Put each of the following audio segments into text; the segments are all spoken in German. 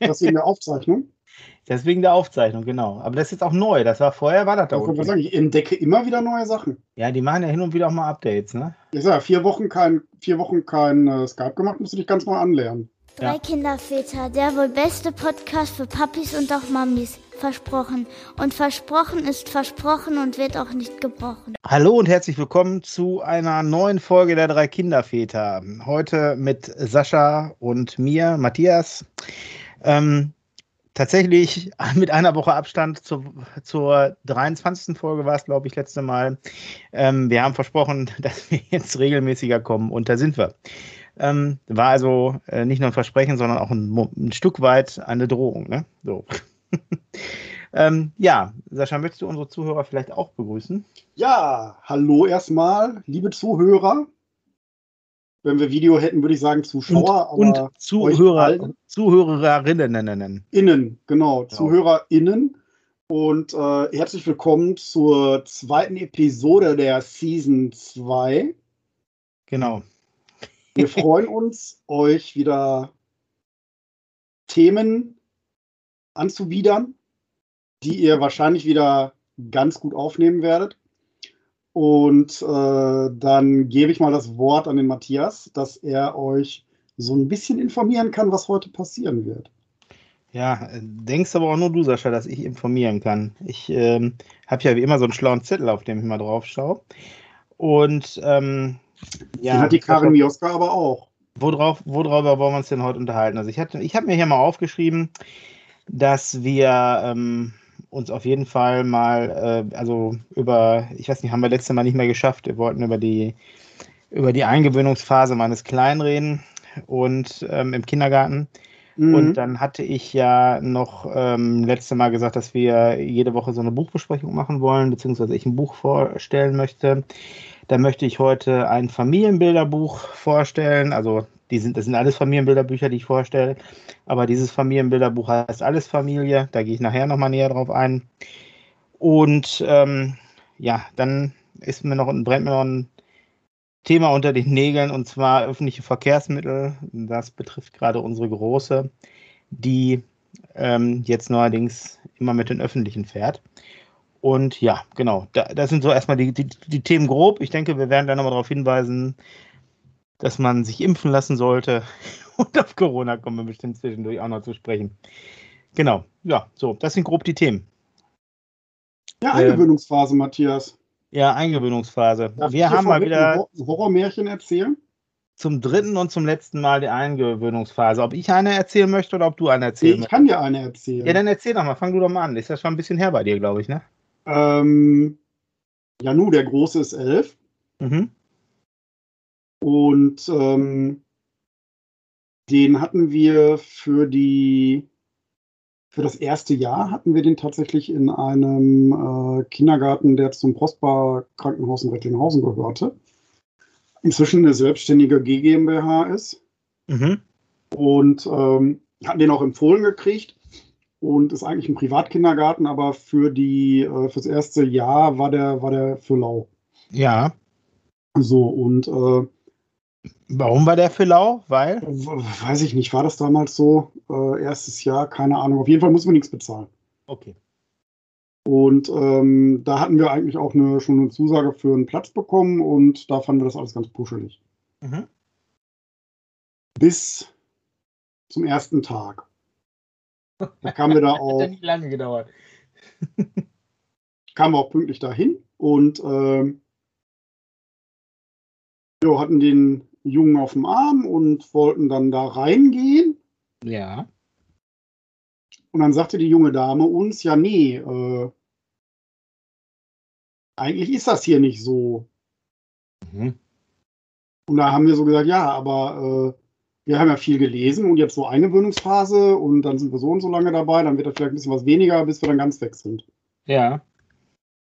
Das wegen der Aufzeichnung? Das wegen der Aufzeichnung, genau. Aber das ist jetzt auch neu. Das war vorher, war das da unten. sagen, ich entdecke immer wieder neue Sachen. Ja, die machen ja hin und wieder auch mal Updates, ne? Ich sag, ja, vier Wochen kein, vier Wochen kein äh, Skype gemacht, musst du dich ganz mal anlernen. Ja. Drei Kinderväter, der wohl beste Podcast für Papis und auch Mamis. Versprochen. Und versprochen ist versprochen und wird auch nicht gebrochen. Hallo und herzlich willkommen zu einer neuen Folge der drei Kinderväter. Heute mit Sascha und mir, Matthias. Ähm, tatsächlich mit einer Woche Abstand zur, zur 23. Folge war es, glaube ich, letzte Mal. Ähm, wir haben versprochen, dass wir jetzt regelmäßiger kommen und da sind wir. Ähm, war also äh, nicht nur ein Versprechen, sondern auch ein, ein Stück weit eine Drohung. Ne? So. ähm, ja, Sascha, möchtest du unsere Zuhörer vielleicht auch begrüßen? Ja, hallo erstmal, liebe Zuhörer. Wenn wir Video hätten, würde ich sagen Zuschauer, und, aber und Zuhörer? Zuhörerinnen nennen. innen, genau, ZuhörerInnen. Und äh, herzlich willkommen zur zweiten Episode der Season 2. Genau. Wir freuen uns, euch wieder Themen anzubiedern, die ihr wahrscheinlich wieder ganz gut aufnehmen werdet. Und äh, dann gebe ich mal das Wort an den Matthias, dass er euch so ein bisschen informieren kann, was heute passieren wird. Ja, denkst aber auch nur du, Sascha, dass ich informieren kann. Ich ähm, habe ja wie immer so einen schlauen Zettel, auf dem ich mal drauf schaue. Und ähm, ja, Den hat die Karin Mioska aber auch. worauf, worüber wollen wir uns denn heute unterhalten? Also ich hatte, ich habe mir hier mal aufgeschrieben, dass wir ähm, uns auf jeden Fall mal, äh, also über, ich weiß nicht, haben wir letztes Mal nicht mehr geschafft. Wir wollten über die über die Eingewöhnungsphase meines Kleinen reden und ähm, im Kindergarten. Mhm. Und dann hatte ich ja noch ähm, letzte Mal gesagt, dass wir jede Woche so eine Buchbesprechung machen wollen, beziehungsweise ich ein Buch vorstellen möchte. Da möchte ich heute ein Familienbilderbuch vorstellen. Also die sind, das sind alles Familienbilderbücher, die ich vorstelle. Aber dieses Familienbilderbuch heißt Alles Familie. Da gehe ich nachher nochmal näher drauf ein. Und ähm, ja, dann ist mir noch, brennt mir noch ein Thema unter den Nägeln und zwar öffentliche Verkehrsmittel. Das betrifft gerade unsere Große, die ähm, jetzt neuerdings immer mit den Öffentlichen fährt. Und ja, genau, da, das sind so erstmal die, die, die Themen grob. Ich denke, wir werden dann nochmal darauf hinweisen, dass man sich impfen lassen sollte. Und auf Corona kommen wir bestimmt zwischendurch auch noch zu sprechen. Genau, ja, so, das sind grob die Themen. Ja, Ähm, Eingewöhnungsphase, Matthias. Ja, Eingewöhnungsphase. Darf wir haben mal wieder. Horrormärchen erzählen? zum dritten und zum letzten Mal die Eingewöhnungsphase. Ob ich eine erzählen möchte oder ob du eine erzählen Ich möchtest. kann dir eine erzählen. Ja, dann erzähl doch mal, fang du doch mal an. Ist ja schon ein bisschen her bei dir, glaube ich, ne? Ähm, Janu, der Große, ist elf. Mhm. Und ähm, den hatten wir für die für das erste Jahr hatten wir den tatsächlich in einem äh, Kindergarten, der zum Prosper Krankenhaus in Recklinghausen gehörte. Inzwischen eine selbstständige GmbH ist. Mhm. Und ähm, hatten den auch empfohlen gekriegt und ist eigentlich ein Privatkindergarten, aber für die äh, fürs erste Jahr war der war der für lau. Ja. So und äh, Warum war der für lau? Weil? weiß ich nicht, war das damals so äh, erstes Jahr, keine Ahnung. Auf jeden Fall muss man nichts bezahlen. Okay. Und ähm, da hatten wir eigentlich auch eine, schon eine Zusage für einen Platz bekommen und da fanden wir das alles ganz puschelig. Mhm. Bis zum ersten Tag. Da kamen wir da Hat ja auch nicht lange gedauert. kamen wir auch pünktlich dahin und ähm, jo, hatten den Jungen auf dem Arm und wollten dann da reingehen. Ja. Und dann sagte die junge Dame uns, ja, nee, äh, eigentlich ist das hier nicht so. Mhm. Und da haben wir so gesagt, ja, aber äh, wir haben ja viel gelesen und jetzt so Eingewöhnungsphase und dann sind wir so und so lange dabei, dann wird das vielleicht ein bisschen was weniger, bis wir dann ganz weg sind. Ja.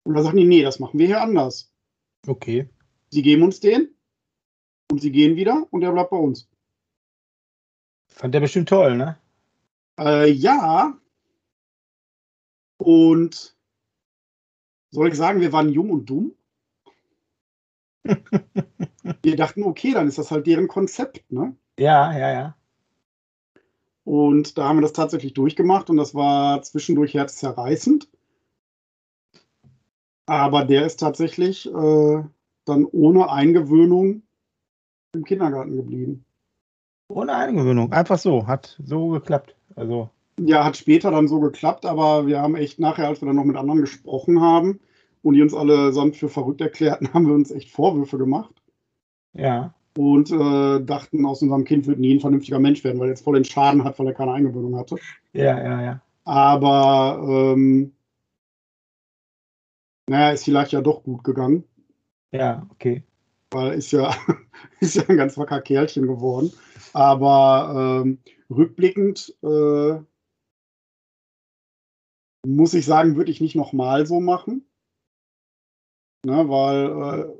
Und da sagten die, nee, das machen wir hier anders. Okay. Sie geben uns den und sie gehen wieder und der bleibt bei uns. Fand der bestimmt toll, ne? Äh, ja. Und soll ich sagen, wir waren jung und dumm? wir dachten, okay, dann ist das halt deren Konzept, ne? Ja, ja, ja. Und da haben wir das tatsächlich durchgemacht und das war zwischendurch herzzerreißend. Aber der ist tatsächlich äh, dann ohne Eingewöhnung im Kindergarten geblieben. Ohne Eingewöhnung, einfach so, hat so geklappt. Also. Ja, hat später dann so geklappt, aber wir haben echt nachher, als wir dann noch mit anderen gesprochen haben und die uns alle samt für verrückt erklärten, haben wir uns echt Vorwürfe gemacht. Ja. Und äh, dachten, aus unserem Kind wird nie ein vernünftiger Mensch werden, weil er jetzt voll den Schaden hat, weil er keine Eingewöhnung hatte. Ja, ja, ja. Aber ähm, naja, ist vielleicht ja doch gut gegangen. Ja, okay. Weil ist ja, ist ja ein ganz wacker Kerlchen geworden. Aber ähm, rückblickend äh, muss ich sagen, würde ich nicht nochmal so machen. Ne, weil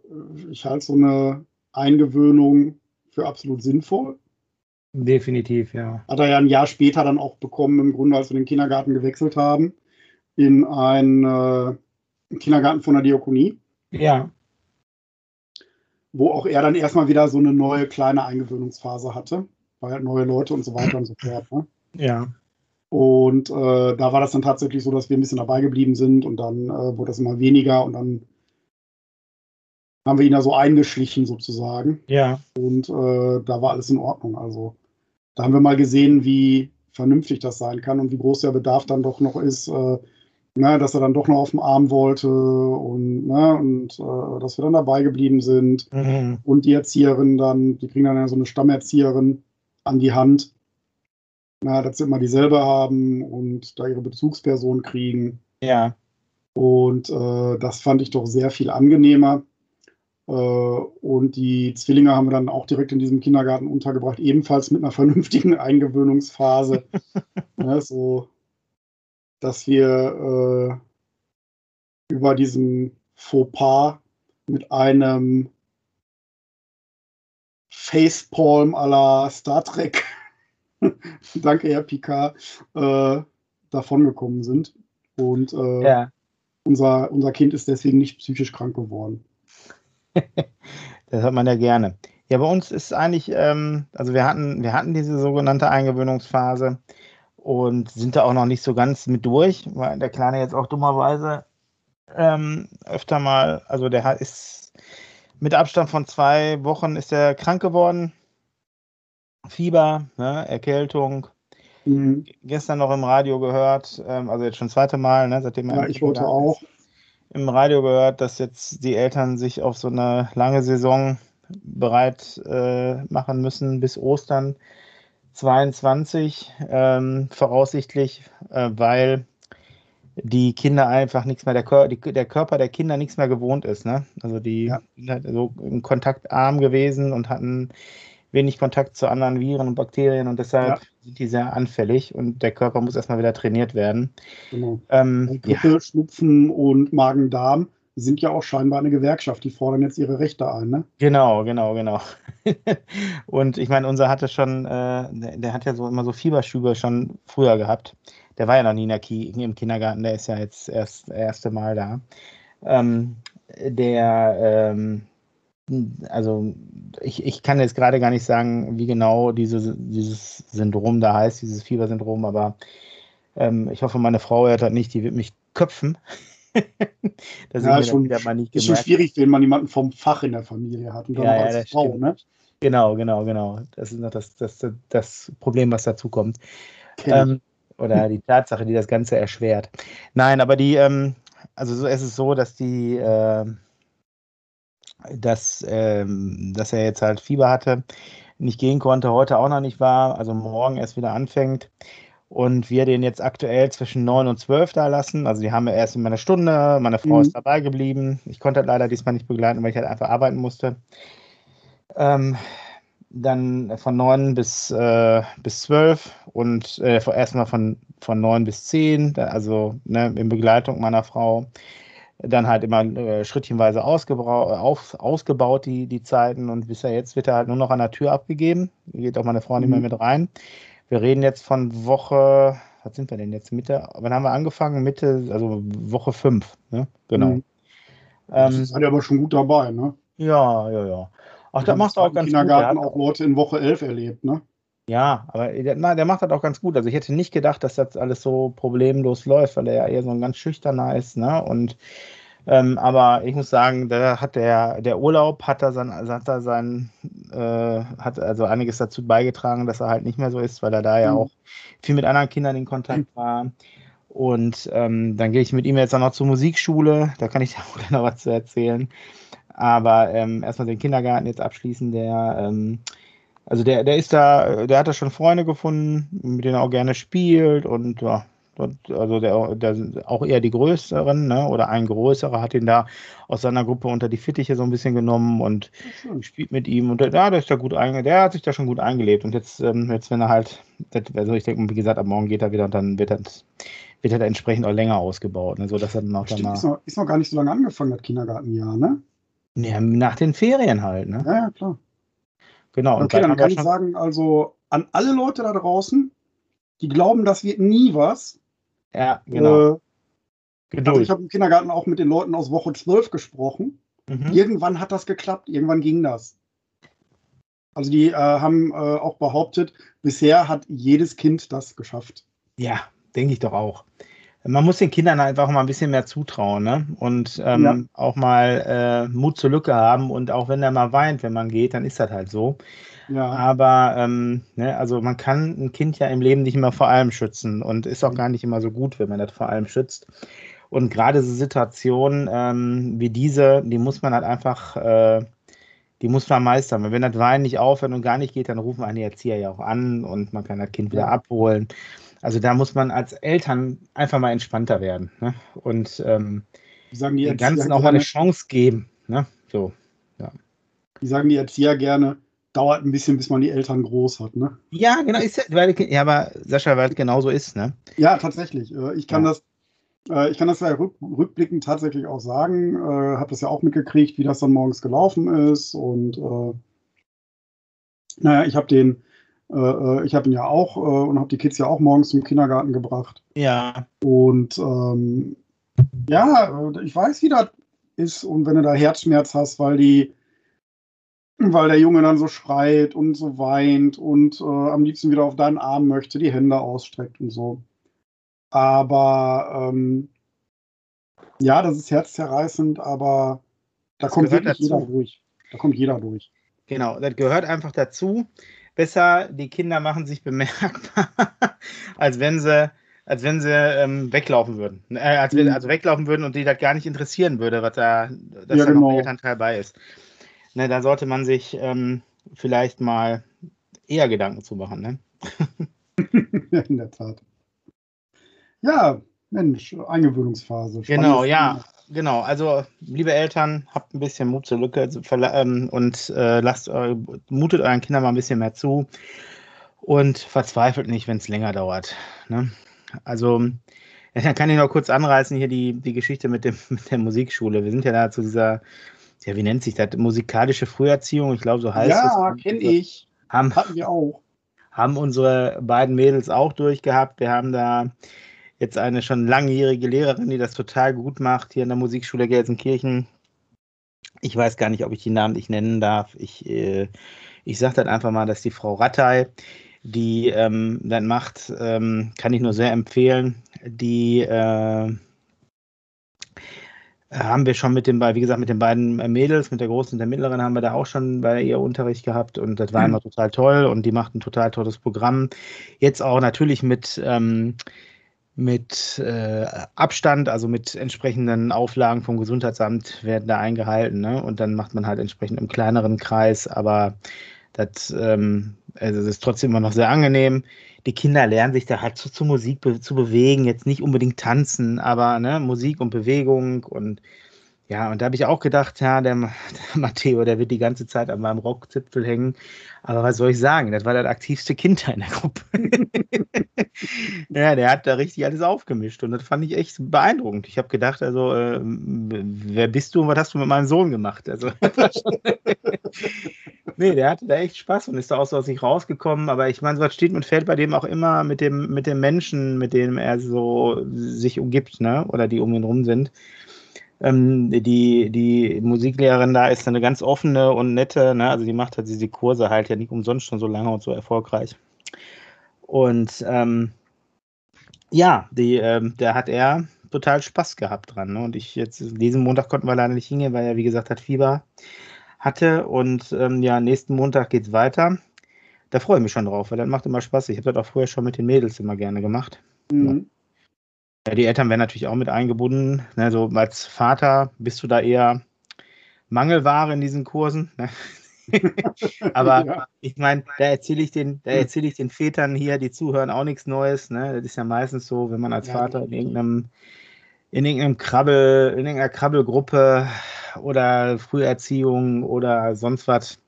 äh, ich halte so eine Eingewöhnung für absolut sinnvoll. Definitiv, ja. Hat er ja ein Jahr später dann auch bekommen, im Grunde, als wir den Kindergarten gewechselt haben, in einen äh, Kindergarten von der Diakonie. Ja. Wo auch er dann erstmal wieder so eine neue kleine Eingewöhnungsphase hatte, weil halt neue Leute und so weiter und so fort. Ne? Ja. Und äh, da war das dann tatsächlich so, dass wir ein bisschen dabei geblieben sind und dann äh, wurde das immer weniger und dann haben wir ihn da so eingeschlichen sozusagen. Ja. Und äh, da war alles in Ordnung. Also da haben wir mal gesehen, wie vernünftig das sein kann und wie groß der Bedarf dann doch noch ist, äh, ne, dass er dann doch noch auf dem Arm wollte und, ne, und äh, dass wir dann dabei geblieben sind. Mhm. Und die Erzieherin dann, die kriegen dann ja so eine Stammerzieherin an die Hand, na, dass sie immer dieselbe haben und da ihre Bezugsperson kriegen. Ja. Und äh, das fand ich doch sehr viel angenehmer. Äh, und die Zwillinge haben wir dann auch direkt in diesem Kindergarten untergebracht, ebenfalls mit einer vernünftigen Eingewöhnungsphase. ja, so, dass wir äh, über diesen Fauxpas mit einem Facepalm à la Star Trek, danke Herr Picard, äh, davongekommen sind. Und äh, ja. unser, unser Kind ist deswegen nicht psychisch krank geworden. das hat man ja gerne. Ja, bei uns ist eigentlich, ähm, also wir hatten, wir hatten diese sogenannte Eingewöhnungsphase und sind da auch noch nicht so ganz mit durch, weil der Kleine jetzt auch dummerweise ähm, öfter mal, also der ist mit Abstand von zwei Wochen ist er krank geworden. Fieber, ne, Erkältung. Mhm. Gestern noch im Radio gehört, ähm, also jetzt schon das zweite Mal, ne, seitdem er Ja, ich wollte auch. ist, im Radio gehört, dass jetzt die Eltern sich auf so eine lange Saison bereit äh, machen müssen bis Ostern 22 ähm, voraussichtlich, äh, weil die Kinder einfach nichts mehr, der, Kör die, der Körper der Kinder nichts mehr gewohnt ist. Ne? Also die Ja. sind halt so kontaktarm gewesen und hatten wenig Kontakt zu anderen Viren und Bakterien und deshalb Ja. Sind die sehr anfällig und der Körper muss erstmal wieder trainiert werden. Genau. Ähm, ja, Grippe, Schnupfen und Magen-Darm sind ja auch scheinbar eine Gewerkschaft. Die fordern jetzt ihre Rechte ein. Ne? Genau, genau, genau. und ich meine, unser hatte schon, äh, der, der hat ja so immer so Fieberschübe schon früher gehabt. Der war ja noch nie in der Ki im Kindergarten, der ist ja jetzt erst das erste Mal da. Ähm, der, ähm, also ich, ich kann jetzt gerade gar nicht sagen, wie genau diese, dieses Syndrom da heißt, dieses Fiebersyndrom, aber ähm, ich hoffe, meine Frau hört das nicht, die wird mich köpfen. da sind Ja, ist schon, ist schon schwierig, wenn man jemanden vom Fach in der Familie hat. Und dann Ja, ja, als das Frau. stimmt. Ne? Genau, genau, genau. Das ist noch das, das, das, das Problem, was dazu kommt. Ähm, oder die Tatsache, die das Ganze erschwert. Nein, aber die, ähm, also so, es ist so, dass die, ähm, dass, ähm, dass er jetzt halt Fieber hatte, nicht gehen konnte, heute auch noch nicht war, also morgen erst wieder anfängt. Und wir den jetzt aktuell zwischen 9 und 12 da lassen. Also die haben wir erst in meiner Stunde, meine Frau Mhm. ist dabei geblieben. Ich konnte halt leider diesmal nicht begleiten, weil ich halt einfach arbeiten musste. Ähm, dann von 9 bis, äh, bis 12 und äh, erstmal von, von 9 bis 10, da- also ne, in Begleitung meiner Frau. Dann halt immer äh, schrittchenweise auf, ausgebaut, die, die Zeiten. Und bisher jetzt wird er halt nur noch an der Tür abgegeben. Hier geht auch meine Frau nicht mehr Mhm. mit rein. Wir reden jetzt von Woche, was sind wir denn jetzt? Mitte, wann haben wir angefangen? Mitte, also Woche 5, ne? Genau. Mhm. Das Ähm, seid ihr aber schon gut dabei. Ne? ja, ja, ja. Ach, da machst du auch ganz gut. Der Kindergarten auch Leute in Woche 11 erlebt. Ne? Ja, aber der, na, der macht das auch ganz gut. Also ich hätte nicht gedacht, dass das alles so problemlos läuft, weil er ja eher so ein ganz schüchterner ist, ne? Und ähm, aber ich muss sagen, da hat der, der Urlaub hat da sein, hat da sein, äh, hat also einiges dazu beigetragen, dass er halt nicht mehr so ist, weil er da ja mhm. auch viel mit anderen Kindern in Kontakt war. Und ähm, dann gehe ich mit ihm jetzt auch noch zur Musikschule, da kann ich dir auch noch was zu erzählen. Aber ähm, erstmal den Kindergarten jetzt abschließen, der, ähm, also der, der ist da, der hat da schon Freunde gefunden, mit denen er auch gerne spielt und ja, also der, der auch eher die größeren, ne? oder ein größerer hat ihn da aus seiner Gruppe unter die Fittiche so ein bisschen genommen und mhm. spielt mit ihm und der, ja, der ist da gut einge der hat sich da schon gut eingelebt und jetzt, ähm, jetzt wenn er halt, also ich denke, wie gesagt, ab morgen geht er wieder und dann wird er wird halt entsprechend auch länger ausgebaut, ne, so dass er dann auch Stimmt. Ist noch, ist noch gar nicht so lange angefangen, das Kindergartenjahr, ne? Ja, nach den Ferien halt, ne? Ja, ja klar. Genau. Okay, dann, dann kann ich sagen, also an alle Leute da draußen, die glauben, das wird nie was. Ja, genau. Äh, also ich habe im Kindergarten auch mit den Leuten aus Woche 12 gesprochen. Mhm. Irgendwann hat das geklappt, irgendwann ging das. Also die äh, haben äh, auch behauptet, bisher hat jedes Kind das geschafft. Ja, denke ich doch auch. Man muss den Kindern einfach mal ein bisschen mehr zutrauen ne? und ähm, ja. auch mal äh, Mut zur Lücke haben. Und auch wenn er mal weint, wenn man geht, dann ist das halt so. Ja. Aber ähm, ne, also man kann ein Kind ja im Leben nicht immer vor allem schützen und ist auch gar nicht immer so gut, wenn man das vor allem schützt. Und gerade so Situationen ähm, wie diese, die muss man halt einfach, äh, die muss man meistern. Wenn das Weinen nicht aufhört und gar nicht geht, dann rufen einen die Erzieher ja auch an und man kann das Kind wieder abholen. Also da muss man als Eltern einfach mal entspannter werden ne? und ähm, sagen die den Ganzen auch mal eine Chance geben. Ne? So, ja. Die sagen die Erzieher gerne, dauert ein bisschen, bis man die Eltern groß hat. Ne? Ja, genau. Ist, weil, ja, aber Sascha, weil es genauso ist. Ne? Ja, tatsächlich. Äh, ich kann ja. das äh, ich kann das ja rückblickend tatsächlich auch sagen. Äh, habe das ja auch mitgekriegt, wie das dann morgens gelaufen ist. Und äh, naja, ich habe den äh, äh, ich habe ihn ja auch äh, und habe die Kids ja auch morgens zum Kindergarten gebracht. Ja. Und ähm, ja, ich weiß, wie das ist und wenn du da Herzschmerz hast, weil die, weil der Junge dann so schreit und so weint und äh, am liebsten wieder auf deinen Arm möchte, die Hände ausstreckt und so. Aber ähm, ja, das ist herzzerreißend, aber da das kommt wirklich dazu. jeder durch. Da kommt jeder durch. Genau, das gehört einfach dazu besser, die Kinder machen sich bemerkbar, als wenn sie, als wenn sie ähm, weglaufen würden. Äh, als wenn, mhm. also weglaufen würden und die das gar nicht interessieren würde, was da, dass ja, da genau. noch Elternteil bei ist. Ne, da sollte man sich ähm, vielleicht mal eher Gedanken zu machen. Ne? In der Tat. Ja, Mensch, Eingewöhnungsphase. Genau, ja. Genau, also liebe Eltern, habt ein bisschen Mut zur Lücke ähm, und äh, lasst, äh, mutet euren Kindern mal ein bisschen mehr zu und verzweifelt nicht, wenn es länger dauert. Ne? Also, dann kann ich noch kurz anreißen hier die, die Geschichte mit, dem, mit der Musikschule. Wir sind ja da zu dieser, ja, wie nennt sich das? Musikalische Früherziehung, ich glaube, so heißt ja, es. Ja, kenne ich. Haben, Hatten wir auch. Haben unsere beiden Mädels auch durchgehabt. Wir haben da jetzt eine schon langjährige Lehrerin, die das total gut macht, hier in der Musikschule Gelsenkirchen. Ich weiß gar nicht, ob ich die Namen nicht nennen darf. Ich, äh, ich sage dann einfach mal, dass die Frau Rattay, die ähm, dann macht, ähm, kann ich nur sehr empfehlen. Die äh, haben wir schon mit den beiden, wie gesagt, mit den beiden Mädels, mit der großen und der mittleren, haben wir da auch schon bei ihr Unterricht gehabt und das war mhm. immer total toll und die macht ein total tolles Programm. Jetzt auch natürlich mit ähm, mit äh, Abstand, also mit entsprechenden Auflagen vom Gesundheitsamt werden da eingehalten. Ne? Und dann macht man halt entsprechend im kleineren Kreis, aber das, ähm, also das ist trotzdem immer noch sehr angenehm. Die Kinder lernen sich da halt zu, zu Musik be zu bewegen, jetzt nicht unbedingt tanzen, aber ne, Musik und Bewegung und ja, und da habe ich auch gedacht, ja, der, der, Matteo, der wird die ganze Zeit an meinem Rockzipfel hängen. Aber was soll ich sagen? Das war das aktivste Kind da in der Gruppe. ja, der hat da richtig alles aufgemischt und das fand ich echt beeindruckend. Ich habe gedacht, also, äh, wer bist du und was hast du mit meinem Sohn gemacht? Also, nee, der hatte da echt Spaß und ist da auch so aus sich rausgekommen. Aber ich meine, was steht und fällt bei dem auch immer mit dem, mit dem Menschen, mit dem er so sich umgibt, ne? Oder die um ihn rum sind. Ähm, die, die Musiklehrerin da ist eine ganz offene und nette, ne? also die macht halt diese Kurse halt ja nicht umsonst schon so lange und so erfolgreich. Und ähm, ja, die, ähm, da hat er total Spaß gehabt dran. Ne? Und ich jetzt, diesen Montag konnten wir leider nicht hingehen, weil er, wie gesagt, hat Fieber hatte. Und ähm, ja, nächsten Montag geht es weiter. Da freue ich mich schon drauf, weil das macht immer Spaß. Ich habe das auch früher schon mit den Mädels immer gerne gemacht. Mhm. Ja, die Eltern werden natürlich auch mit eingebunden. Ne? So als Vater bist du da eher Mangelware in diesen Kursen. Ne? Aber ja. ich meine, da erzähle ich den, da erzähle ich den Vätern hier, die zuhören, auch nichts Neues. Ne? Das ist ja meistens so, wenn man als ja, Vater in irgendeinem, in irgendeinem Krabbel, in irgendeiner Krabbelgruppe oder Früherziehung oder sonst was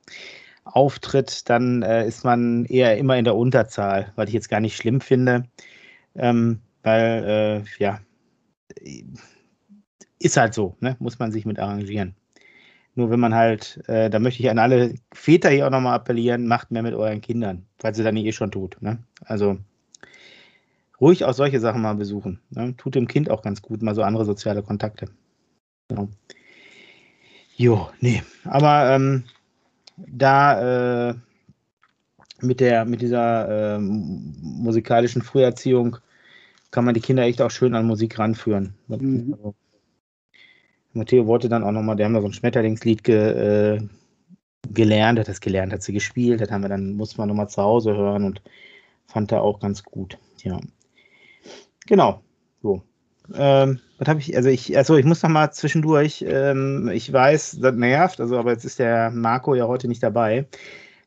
auftritt, dann äh, ist man eher immer in der Unterzahl, was ich jetzt gar nicht schlimm finde. Ähm, weil, äh, ja, ist halt so, ne? muss man sich mit arrangieren. Nur wenn man halt, äh, da möchte ich an alle Väter hier auch nochmal appellieren, macht mehr mit euren Kindern, falls ihr nicht eh schon tut. Ne? Also ruhig auch solche Sachen mal besuchen. Ne? Tut dem Kind auch ganz gut, mal so andere soziale Kontakte. Genau. Jo, nee. Aber ähm, da äh, mit der, mit dieser äh, musikalischen Früherziehung kann man die Kinder echt auch schön an Musik ranführen. Mhm. Also, Matteo wollte dann auch nochmal, der haben da so ein Schmetterlingslied ge, äh, gelernt, hat das gelernt, hat sie gespielt, das haben wir dann, musste man nochmal zu Hause hören und fand er auch ganz gut. Ja. Genau. So. Ähm, was habe ich, also ich, also ich muss noch mal zwischendurch, ähm, ich weiß, das nervt, also aber jetzt ist der Marco ja heute nicht dabei.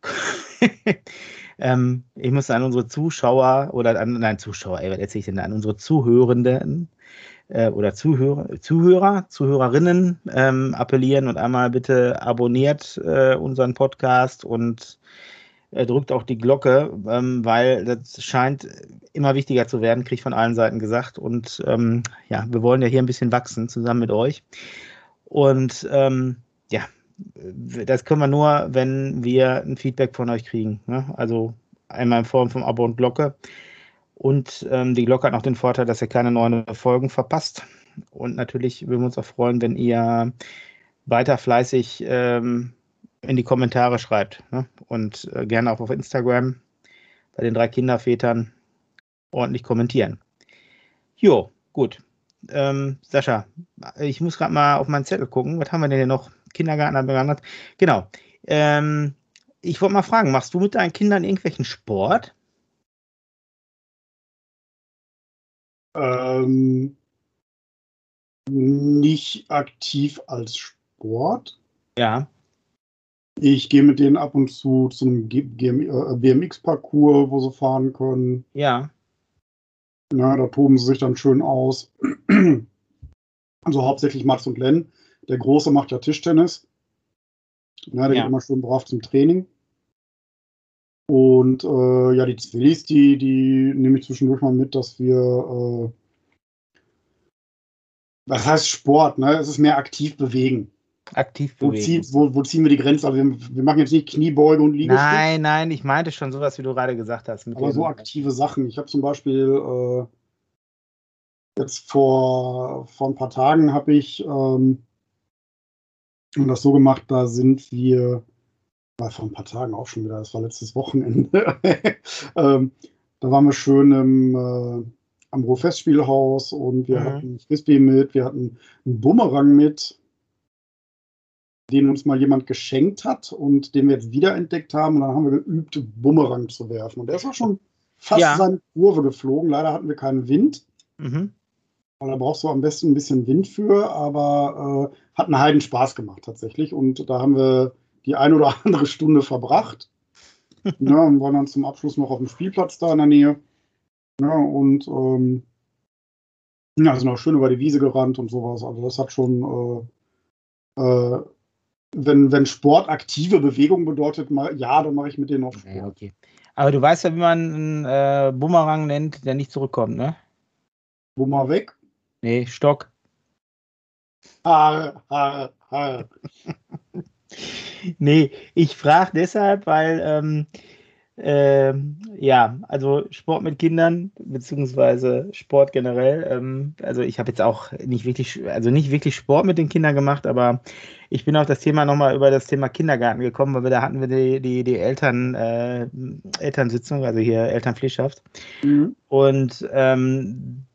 ähm, ich muss an unsere Zuschauer oder an, nein, Zuschauer, ey, was erzähle ich denn da, an unsere Zuhörenden äh, oder Zuhörer, Zuhörer Zuhörerinnen ähm, appellieren und einmal bitte abonniert äh, unseren Podcast und äh, drückt auch die Glocke, ähm, weil das scheint immer wichtiger zu werden, kriege ich von allen Seiten gesagt. Und ähm, ja, wir wollen ja hier ein bisschen wachsen zusammen mit euch. Und ähm, ja, das können wir nur, wenn wir ein Feedback von euch kriegen. Ne? Also einmal in Form von Abo und Glocke. Und ähm, die Glocke hat noch den Vorteil, dass ihr keine neuen Folgen verpasst. Und natürlich würden wir uns auch freuen, wenn ihr weiter fleißig ähm, in die Kommentare schreibt. Ne? Und äh, gerne auch auf Instagram bei den drei Kindervätern ordentlich kommentieren. Jo, gut. Ähm, Sascha, ich muss gerade mal auf meinen Zettel gucken. Was haben wir denn hier noch? Kindergarten wir gehandelt. Genau. Ähm, ich wollte mal fragen, machst du mit deinen Kindern irgendwelchen Sport? Ähm, nicht aktiv als Sport. Ja. Ich gehe mit denen ab und zu zu einem BMX-Parcours, wo sie fahren können. Ja. Na, da toben sie sich dann schön aus. Also hauptsächlich Mats und Len. Der Große macht ja Tischtennis. Na, der ja. geht immer schön brav zum Training. Und äh, ja, die Zwillis, die, die nehme ich zwischendurch mal mit, dass wir, äh, was heißt Sport, ne? Es ist mehr aktiv bewegen. Aktiv bewegen. Wo, zieh, wo, wo ziehen wir die Grenze? Also wir, wir, machen jetzt nicht Kniebeuge und Liegestütz. Nein, nein, ich meinte schon sowas, wie du gerade gesagt hast. aber so aktive Sachen. Ich habe zum Beispiel äh, jetzt vor, vor ein paar Tagen habe ich ähm, das so gemacht, da sind wir war vor ein paar Tagen auch schon wieder, das war letztes Wochenende. ähm, da waren wir schön im, äh, am Ruhrfestspielhaus und wir mhm. hatten Frisbee mit, wir hatten einen Bumerang mit, den uns mal jemand geschenkt hat und den wir jetzt wiederentdeckt haben. Und dann haben wir geübt, Bumerang zu werfen. Und der ist auch schon fast ja. seine Kurve geflogen. Leider hatten wir keinen Wind. Mhm. Und da brauchst du am besten ein bisschen Wind für, aber äh, hat einen Heiden Spaß gemacht tatsächlich. Und da haben wir die eine oder andere Stunde verbracht. ja, und waren dann zum Abschluss noch auf dem Spielplatz da in der Nähe. Ja, und ähm, ja, sind auch schön über die Wiese gerannt und sowas. Also das hat schon, äh, äh, wenn, wenn Sport aktive Bewegung bedeutet, mal, ja, dann mache ich mit denen auch Sport. Ja, okay. Aber du weißt ja, wie man einen äh, Bumerang nennt, der nicht zurückkommt, ne? Bummer weg? Nee, Stock. Haare, Haare, Haare. nee, ich frage deshalb, weil ähm, Ähm, ja, also Sport mit Kindern, beziehungsweise Sport generell. Ähm, also ich habe jetzt auch nicht wirklich, also nicht wirklich Sport mit den Kindern gemacht, aber ich bin auf das Thema nochmal über das Thema Kindergarten gekommen, weil wir da hatten wir die, die, die Eltern, äh, Elternsitzung, also hier Elternpflichtschaft. Mhm. Und ähm,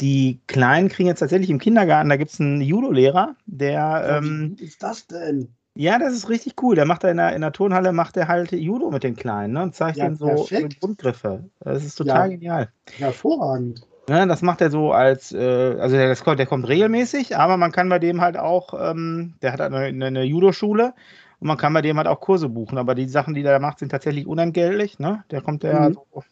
die Kleinen kriegen jetzt tatsächlich im Kindergarten, da gibt es einen Judo-Lehrer, der. Ähm, Wie ist das denn? Ja, das ist richtig cool. Der macht da in der, in der Turnhalle macht er halt Judo mit den Kleinen ne, und zeigt ja, ihnen so Grundgriffe. Das ist total ja, genial. Hervorragend. Ja, das macht er so als, äh, also der, das, der kommt regelmäßig, aber man kann bei dem halt auch, ähm, der hat eine, eine Judo-Schule und man kann bei dem halt auch Kurse buchen. Aber die Sachen, die der macht, sind tatsächlich unentgeltlich. Ne? Der kommt ja mhm. so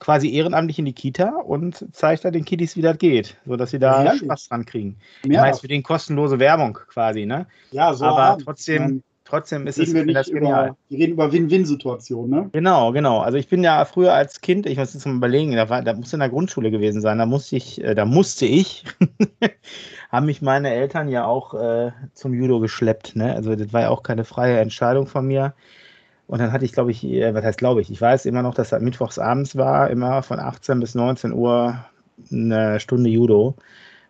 quasi ehrenamtlich in die Kita und zeigt da den Kiddies, wie das geht, sodass sie da Ehrlich? Spaß dran kriegen. Mehr heißt für den kostenlose Werbung quasi, ne? Ja, so. Aber haben. trotzdem, trotzdem ist es wir nicht das genial. wir reden über Win-Win-Situationen, ne? Genau, genau. Also ich bin ja früher als Kind, ich muss jetzt mal überlegen, da, war, da musste in der Grundschule gewesen sein, da musste ich, äh, da musste ich, haben mich meine Eltern ja auch äh, zum Judo geschleppt, ne? Also das war ja auch keine freie Entscheidung von mir. Und dann hatte ich, glaube ich, äh, was heißt glaube ich, ich weiß immer noch, dass das mittwochs abends war, immer von 18 bis 19 Uhr eine Stunde Judo.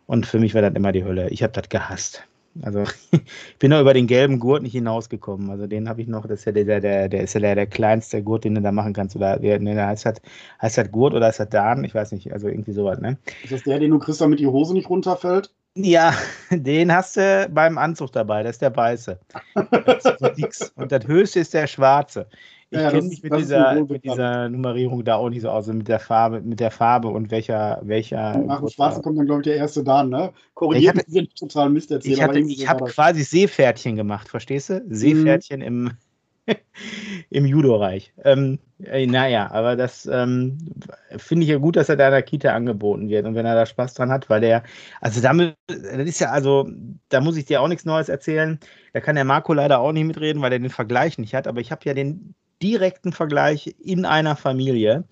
Und für mich war das immer die Hölle. Ich habe das gehasst. Also ich bin noch über den gelben Gurt nicht hinausgekommen. Also den habe ich noch, das ist ja der, der, der ist ja der, der kleinste Gurt, den du da machen kannst. Oder ne, heißt das, heißt das Gurt oder heißt das Dan? Ich weiß nicht, also irgendwie sowas, ne? Ist das der, den du kriegst, damit die Hose nicht runterfällt? Ja, den hast du beim Anzug dabei, das ist der weiße. Das ist Und das höchste ist der schwarze. Ich ja, kenne mich mit dieser, mit dieser Nummerierung da auch nicht so aus, mit der Farbe, mit der Farbe und welcher, welcher. Nach dem Schwarzen kommt dann, glaube ich, der erste Dan, ne? Korrigiert ich hatte, total Mist erzählt. Ich, hatte, ich habe quasi Seepferdchen gemacht, verstehst du? Seepferdchen mhm. im, im Judo-Reich. Ähm, äh, naja, aber das ähm, finde ich ja gut, dass er da in der Kita angeboten wird und wenn er da Spaß dran hat, weil der, also damit, das ist ja, also, da muss ich dir auch nichts Neues erzählen. Da kann der Marco leider auch nicht mitreden, weil er den Vergleich nicht hat, aber ich habe ja den direkten Vergleich in einer Familie.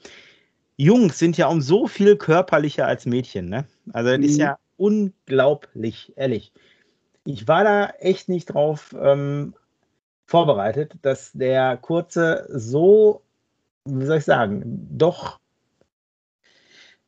Jungs sind ja um so viel körperlicher als Mädchen, ne? Also, das mhm. ist ja unglaublich, ehrlich. Ich war da echt nicht drauf ähm, vorbereitet, dass der Kurze so, wie soll ich sagen, doch,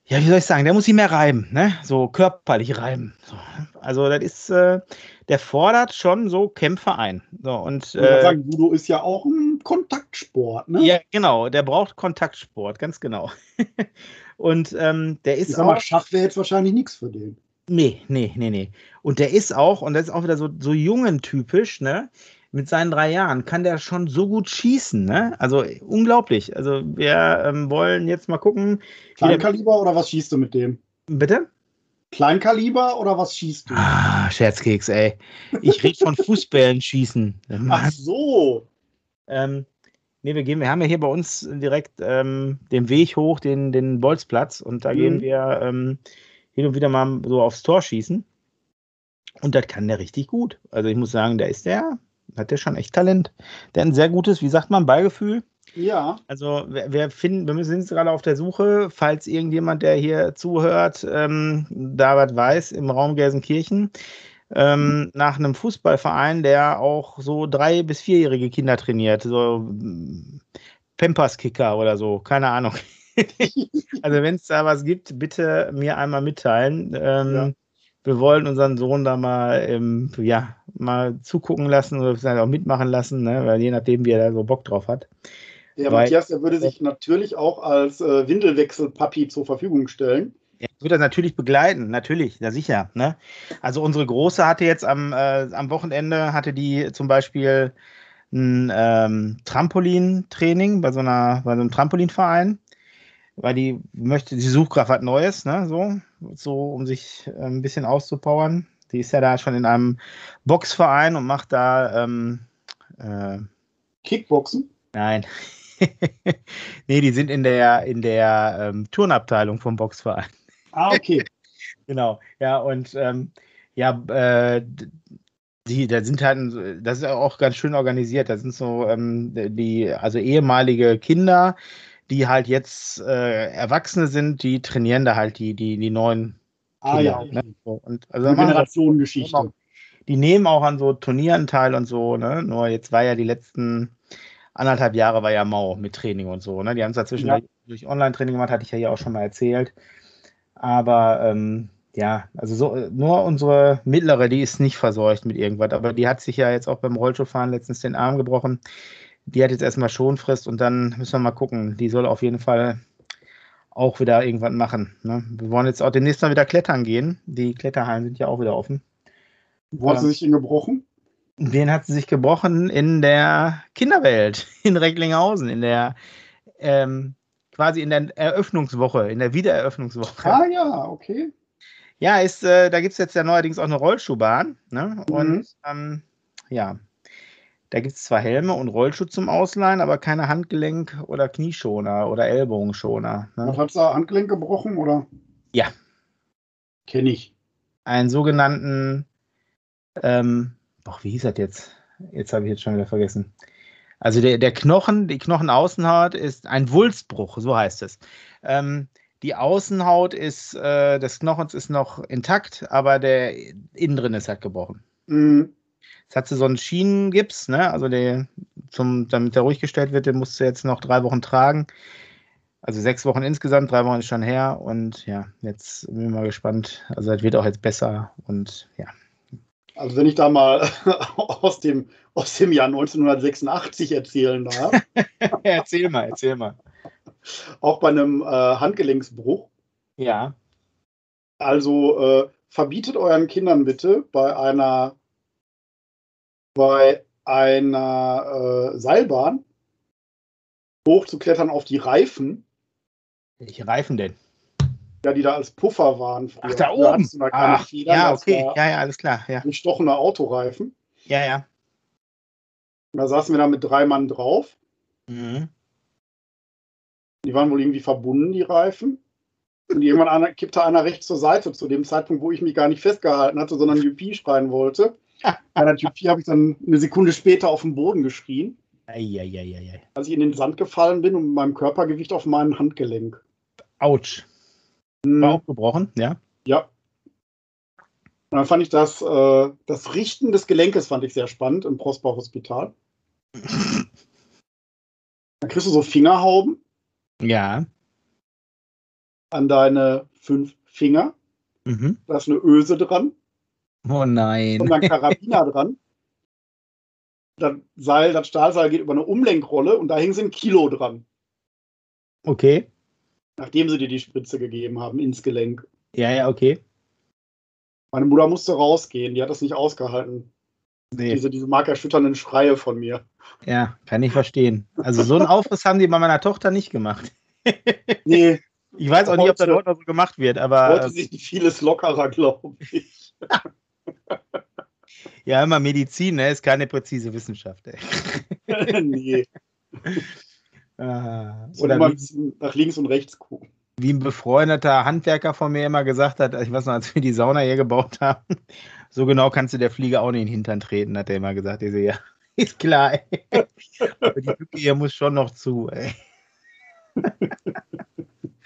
ja, wie soll ich sagen, der muss sich mehr reiben, ne? So körperlich reiben. So. Also das ist, äh, der fordert schon so Kämpfe ein. So, und, äh, sagen, Judo ist ja auch ein Kontaktsport, ne? Ja, genau, der braucht Kontaktsport, ganz genau. und ähm, der ist ich sag mal, auch. Schach wäre jetzt wahrscheinlich nichts für den. Nee, nee, nee, nee. Und der ist auch, und das ist auch wieder so, so jungen typisch, ne? Mit seinen drei Jahren kann der schon so gut schießen, ne? Also unglaublich. Also wir ähm, wollen jetzt mal gucken. Kleinkaliber oder was schießt du mit dem? Bitte? Kleinkaliber oder was schießt du? Ah, Scherzkeks, ey. Ich rede von Fußbällen schießen. Ach so. Ähm, nee, wir gehen, wir haben ja hier bei uns direkt ähm, den Weg hoch, den, den Bolzplatz und da mhm. gehen wir ähm, hin und wieder mal so aufs Tor schießen. Und das kann der richtig gut. Also ich muss sagen, da ist der, hat der schon echt Talent. Der hat ein sehr gutes, wie sagt man, Beigefühl. Ja. Also wir, wir finden, wir sind gerade auf der Suche, falls irgendjemand, der hier zuhört, ähm, da was weiß, im Raum Gelsenkirchen, ähm, mhm. nach einem Fußballverein, der auch so drei- bis vierjährige Kinder trainiert, so Pampers-Kicker oder so, keine Ahnung. also wenn es da was gibt, bitte mir einmal mitteilen. Ähm, ja wir wollen unseren Sohn da mal, ähm, ja, mal zugucken lassen oder vielleicht auch mitmachen lassen, ne? weil je nachdem, wie er da so Bock drauf hat. Der weil, Matthias, der würde sich natürlich auch als äh, Windelwechsel-Papi zur Verfügung stellen. Er wird das natürlich begleiten, natürlich, ja sicher. Ne? Also unsere Große hatte jetzt am, äh, am Wochenende, hatte die zum Beispiel ein ähm, Trampolintraining bei so, einer, bei so einem Trampolinverein weil die möchte, sie sucht gerade was Neues, ne, so, so, um sich äh, ein bisschen auszupowern. Die ist ja da schon in einem Boxverein und macht da ähm, äh, Kickboxen? Nein. nee, die sind in der, in der ähm, Turnabteilung vom Boxverein. Ah, okay. genau, ja, und ähm, ja, äh, die, da sind halt, das ist auch ganz schön organisiert. Da sind so ähm, die, also ehemalige Kinder, die halt jetzt äh, Erwachsene sind, die trainieren da halt die, die, die neuen ah, Kinder. Ja. Ne? So, und, also Generationengeschichte. Die nehmen auch an so Turnieren teil und so, ne? Nur jetzt war ja die letzten anderthalb Jahre war ja mau mit Training und so. Ne? Die haben es dazwischen ja. durch Online-Training gemacht, hatte ich ja hier auch schon mal erzählt. Aber ähm, ja, also so, nur unsere mittlere, die ist nicht verseucht mit irgendwas, aber die hat sich ja jetzt auch beim Rollschuhfahren letztens den Arm gebrochen. Die hat jetzt erstmal Schonfrist und dann müssen wir mal gucken. Die soll auf jeden Fall auch wieder irgendwas machen. Ne? Wir wollen jetzt auch demnächst mal wieder klettern gehen. Die Kletterhallen sind ja auch wieder offen. Wo hat sie sich ihn gebrochen? Den hat sie sich gebrochen in der Kinderwelt in Recklinghausen, in der ähm, quasi in der Eröffnungswoche, in der Wiedereröffnungswoche. Ah ja, okay. Ja, ist, äh, da gibt es jetzt ja neuerdings auch eine Rollschuhbahn. Ne? Und mhm. ähm, ja, da gibt es zwar Helme und Rollschuh zum Ausleihen, aber keine Handgelenk- oder Knieschoner oder Ellbogenschoner. Ne? Hat da Handgelenk gebrochen oder? Ja. Kenne ich. Einen sogenannten, ähm, boah, wie hieß das jetzt? Jetzt habe ich jetzt schon wieder vergessen. Also der, der Knochen, die Knochenaußenhaut ist ein Wulstbruch, so heißt es. Ähm, die Außenhaut ist, äh, des Knochens ist noch intakt, aber der innen drin ist halt gebrochen. Mhm. Jetzt hat sie so einen Schienengips, ne? Also der, zum, damit der ruhig gestellt wird, den musst du jetzt noch drei Wochen tragen. Also sechs Wochen insgesamt, drei Wochen ist schon her und ja, jetzt bin ich mal gespannt. Also das wird auch jetzt besser und ja. Also wenn ich da mal aus dem, aus dem Jahr 1986 erzählen darf. erzähl mal, erzähl mal. Auch bei einem äh, Handgelenksbruch. Ja. Also äh, verbietet euren Kindern bitte bei einer bei einer äh, Seilbahn hochzuklettern auf die Reifen. Welche Reifen denn? Ja, die da als Puffer waren. Früher. Ach, da oben. Da Ach, Federn, ja, okay. Ja, ja, alles klar. Ja. Gestochene Autoreifen. Ja, ja. da saßen wir da mit drei Mann drauf. Mhm. Die waren wohl irgendwie verbunden, die Reifen. Und irgendwann einer, kippte einer rechts zur Seite, zu dem Zeitpunkt, wo ich mich gar nicht festgehalten hatte, sondern Juppie schreien wollte. Bei der Juppie habe ich dann eine Sekunde später auf den Boden geschrien. Eieieiei. Als ich in den Sand gefallen bin und mit meinem Körpergewicht auf meinen Handgelenk. Autsch. Hm. War auch gebrochen, ja? Ja. Und dann fand ich das, äh, das Richten des Gelenkes fand ich sehr spannend im Prosper Hospital. dann kriegst du so Fingerhauben. Ja. An deine fünf Finger. Mhm. Da ist eine Öse dran. Oh nein. Und dann Karabiner dran. Das Seil, das Stahlseil geht über eine Umlenkrolle und da hängen sie ein Kilo dran. Okay. Nachdem sie dir die Spritze gegeben haben ins Gelenk. Ja, ja, okay. Meine Mutter musste rausgehen, die hat das nicht ausgehalten. Nee. Diese, diese markerschütternden Schreie von mir. Ja, kann ich verstehen. Also so einen Aufriss haben die bei meiner Tochter nicht gemacht. nee. Ich weiß auch nicht, ob das heute noch so gemacht wird, aber. Heute sich vieles lockerer, glaube ich. ja, immer Medizin, ne? Ist keine präzise Wissenschaft, ey. nee. Ah, oder wie, nach links und rechts gucken. Wie ein befreundeter Handwerker von mir immer gesagt hat, ich weiß noch, als wir die Sauna hier gebaut haben, so genau kannst du der Fliege auch nicht in den Hintern treten, hat er immer gesagt. Ich so, ja, ist klar, ey. Aber die Lücke hier muss schon noch zu, ey.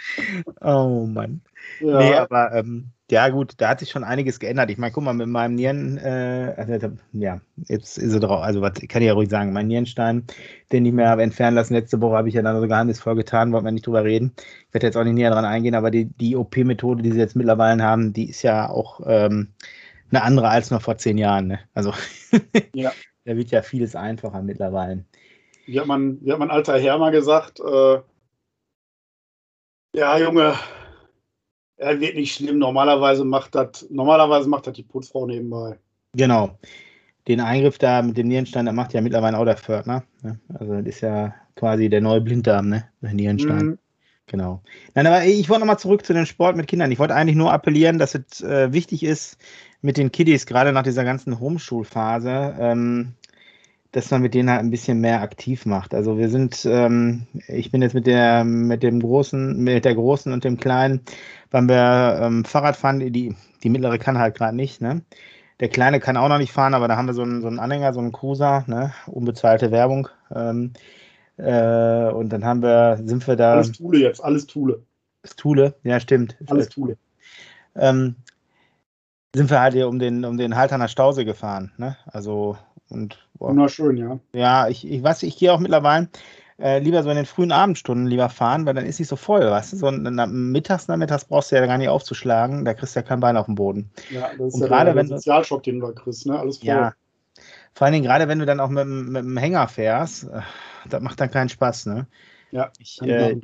oh Mann. Ja. Nee, aber ähm, ja, gut, da hat sich schon einiges geändert. Ich meine, guck mal, mit meinem Nieren, äh, also, ja, jetzt ist er drauf, also was kann ich ja ruhig sagen, mein Nierenstein, den ich mir habe entfernen lassen, letzte Woche habe ich ja dann so geheimnisvoll getan, wollten wir nicht drüber reden. Ich werde jetzt auch nicht näher dran eingehen, aber die, die OP-Methode, die sie jetzt mittlerweile haben, die ist ja auch ähm, eine andere als noch vor zehn Jahren. Ne? Also ja. da wird ja vieles einfacher mittlerweile. Wie hat man, wie hat mein alter Herr mal gesagt, äh, ja, Junge, er wird nicht schlimm. Normalerweise macht das, normalerweise macht das die Putzfrau nebenbei. Genau. Den Eingriff da mit dem Nierenstein, der macht ja mittlerweile auch der Pförtner. Ne? Also das ist ja quasi der neue Blinddarm, ne? Der Nierenstein. Mhm. Genau. Nein, aber ich wollte nochmal zurück zu dem Sport mit Kindern. Ich wollte eigentlich nur appellieren, dass es äh, wichtig ist, mit den Kiddies, gerade nach dieser ganzen Homeschulphase, ähm, dass man mit denen halt ein bisschen mehr aktiv macht. Also wir sind, ähm, ich bin jetzt mit der, mit dem großen, mit der großen und dem kleinen, beim wir ähm, Fahrrad fahren, die, die mittlere kann halt gerade nicht, ne? Der kleine kann auch noch nicht fahren, aber da haben wir so einen, so einen Anhänger, so einen Cruiser, ne? Unbezahlte Werbung. Ähm, äh, und dann haben wir, sind wir da. Alles Thule jetzt, alles Thule. Ist Thule, ja, stimmt. Alles Thule. Ähm, sind wir halt hier um den, um den Halterner Stausee gefahren, ne? Also Und wunderschön, ja. Ja, ich, ich weiß, ich gehe auch mittlerweile äh, lieber so in den frühen Abendstunden lieber fahren, weil dann ist nicht so voll, weißt du? So mittags, nachmittags brauchst du ja gar nicht aufzuschlagen, da kriegst du ja kein Bein auf den Boden. Ja, das ist Und ja gerade, der, wenn Sozialschock, den du da kriegst, ne? Alles voll. Ja. Vor allen Dingen gerade, wenn du dann auch mit, mit dem Hänger fährst, äh, das macht dann keinen Spaß, ne? Ja. Ich, äh,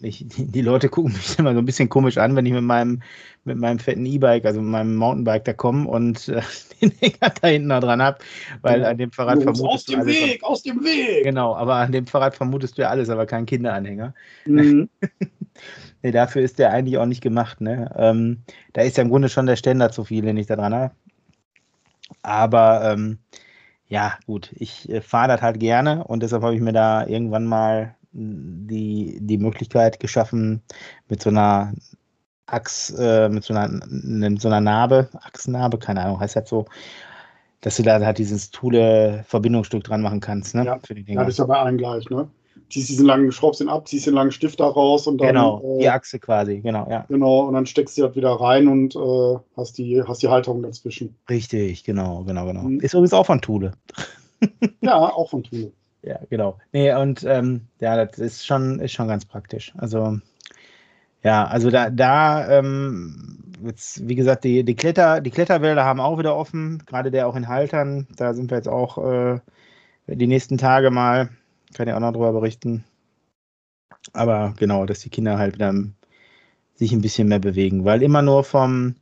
ich, die Leute gucken mich immer so ein bisschen komisch an, wenn ich mit meinem, mit meinem fetten E-Bike, also mit meinem Mountainbike da komme und äh, den Hänger da hinten da dran habe, weil an dem Fahrrad vermutest Aus dem Weg, aus dem Weg! Genau, aber an dem Fahrrad vermutest du ja alles, aber kein Kinderanhänger. Mhm. nee, dafür ist der eigentlich auch nicht gemacht, ne? Ähm, da ist ja im Grunde schon der Ständer zu viel, den ich da dran habe. Aber ähm, ja, gut, ich äh, fahre das halt gerne und deshalb habe ich mir da irgendwann mal die, die Möglichkeit geschaffen, mit so einer Achs, äh, mit so einer, mit so einer Narbe, Achsnarbe, keine Ahnung, heißt das so, dass du da halt dieses toole Verbindungsstück dran machen kannst, ne? Ja, für die Dinger. ja das ist ja bei allen gleich, ne? Ziehst diesen langen, schraubst ihn ab, ziehst den langen Stift da raus und dann. Genau, äh, die Achse quasi, genau, ja. Genau, und dann steckst du das wieder rein und äh, hast, die, hast die Halterung dazwischen. Richtig, genau, genau, genau. Mhm. Ist übrigens auch von Thule. ja, auch von Thule ja, genau. Nee, und ähm, ja, das ist schon, ist schon ganz praktisch. Also, ja, also da, da ähm, jetzt, wie gesagt, die, die, Kletter, die Kletterwälder haben auch wieder offen, gerade der auch in Haltern. Da sind wir jetzt auch äh, die nächsten Tage mal, kann ich auch noch drüber berichten. Aber genau, dass die Kinder halt wieder sich ein bisschen mehr bewegen, weil immer nur vom,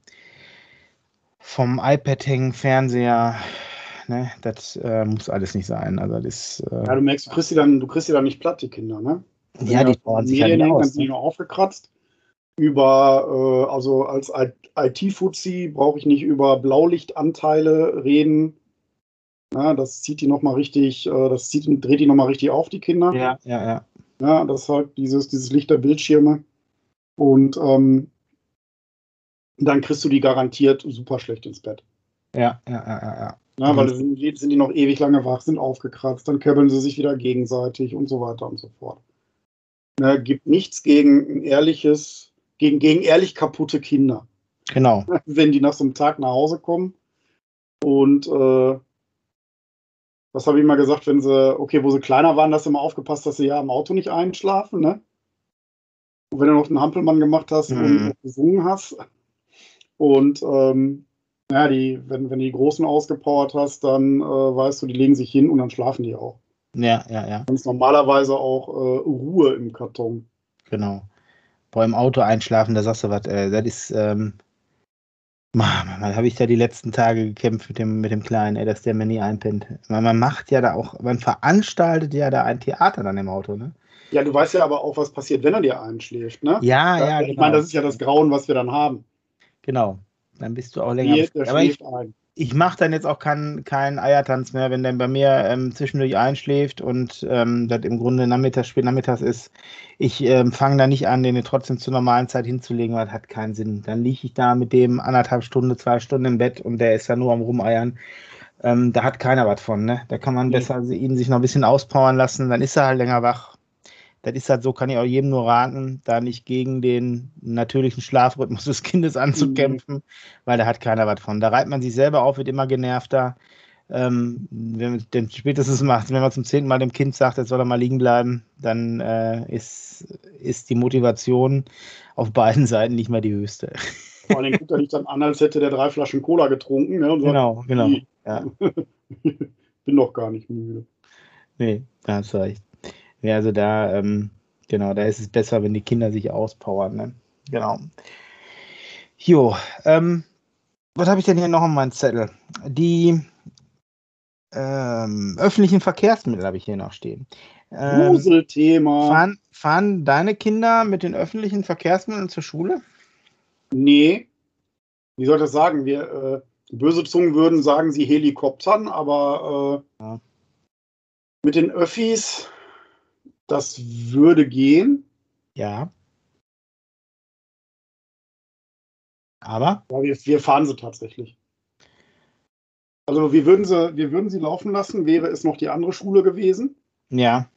vom iPad hängen, Fernseher, ne? Das äh, muss alles nicht sein. Also das, äh, ja, du merkst, du kriegst sie dann, du kriegst sie dann nicht platt, die Kinder, ne? Wenn ja, die bauen sich halt aus. Dann sind die nur aufgekratzt. Über, äh, also als IT-Fuzzi brauche ich nicht über Blaulichtanteile reden. Ja, das zieht die nochmal richtig, äh, das zieht, dreht die nochmal richtig auf, die Kinder. Ja, ja, ja. Ja, das ist halt dieses, dieses Licht der Bildschirme. Und ähm, dann kriegst du die garantiert super schlecht ins Bett. Ja, ja, ja, ja. Ja, weil sind, sind die noch ewig lange wach, sind aufgekratzt, dann käbbeln sie sich wieder gegenseitig und so weiter und so fort. Ne, gibt nichts gegen ein ehrliches, gegen, gegen ehrlich kaputte Kinder. Genau. Wenn die nach so einem Tag nach Hause kommen. Und äh, was habe ich mal gesagt, wenn sie, okay, wo sie kleiner waren, hast du immer aufgepasst, dass sie ja im Auto nicht einschlafen, ne? Und wenn du noch einen Hampelmann gemacht hast mhm. und gesungen hast. Und ähm, ja, die, wenn, wenn du die Großen ausgepowert hast, dann äh, weißt du, die legen sich hin und dann schlafen die auch. Ja, ja, ja. Ist normalerweise auch äh, Ruhe im Karton. Genau. Boah, im Auto einschlafen, da sagst du was, äh, das ist, ähm, Mann, man habe ich da die letzten Tage gekämpft mit dem, mit dem Kleinen, ey, dass der mir nie einpennt. Man, man macht ja da auch, man veranstaltet ja da ein Theater dann im Auto, ne? Ja, du weißt ja aber auch, was passiert, wenn er dir einschläft, ne? Ja, ja, Ich genau. meine, das ist ja das Grauen, was wir dann haben. Genau. Dann bist du auch länger. Nee, aber ich, ich mache dann jetzt auch keinen kein Eiertanz mehr, wenn der bei mir ähm, zwischendurch einschläft und ähm, das im Grunde nachmittags, spät nachmittags ist. Ich ähm, fange da nicht an, den trotzdem zur normalen Zeit hinzulegen, weil das hat keinen Sinn. Dann liege ich da mit dem anderthalb Stunden, zwei Stunden im Bett und der ist da nur am Rumeiern. Ähm, da hat keiner was von, ne? Da kann man nee. besser ihn sich noch ein bisschen auspowern lassen, dann ist er halt länger wach das ist halt so, kann ich auch jedem nur raten, da nicht gegen den natürlichen Schlafrhythmus des Kindes anzukämpfen, mhm. weil da hat keiner was von. Da reibt man sich selber auf, wird immer genervter. Ähm, wenn man den spätestens macht, wenn man zum zehnten Mal dem Kind sagt, jetzt soll er mal liegen bleiben, dann äh, ist, ist die Motivation auf beiden Seiten nicht mehr die höchste. Vor allem guckt er nicht dann an, als hätte der drei Flaschen Cola getrunken. Ne, genau, sagt, genau. Ja. Bin doch gar nicht müde. Nee, du recht. Ja, also da, ähm, genau, da ist es besser, wenn die Kinder sich auspowern. Ne? Genau. Jo, ähm, was habe ich denn hier noch auf meinem Zettel? Die ähm, öffentlichen Verkehrsmittel habe ich hier noch stehen. Ähm, Gruselthema. Fahren, fahren deine Kinder mit den öffentlichen Verkehrsmitteln zur Schule? Nee. Wie soll ich das sagen? Wir, äh, böse Zungen würden sagen, sie Helikoptern, aber äh, ja. mit den Öffis das würde gehen. Ja. Aber? Ja, wir, wir fahren sie tatsächlich. Also wir würden sie, wir würden sie laufen lassen, wäre es noch die andere Schule gewesen. Ja.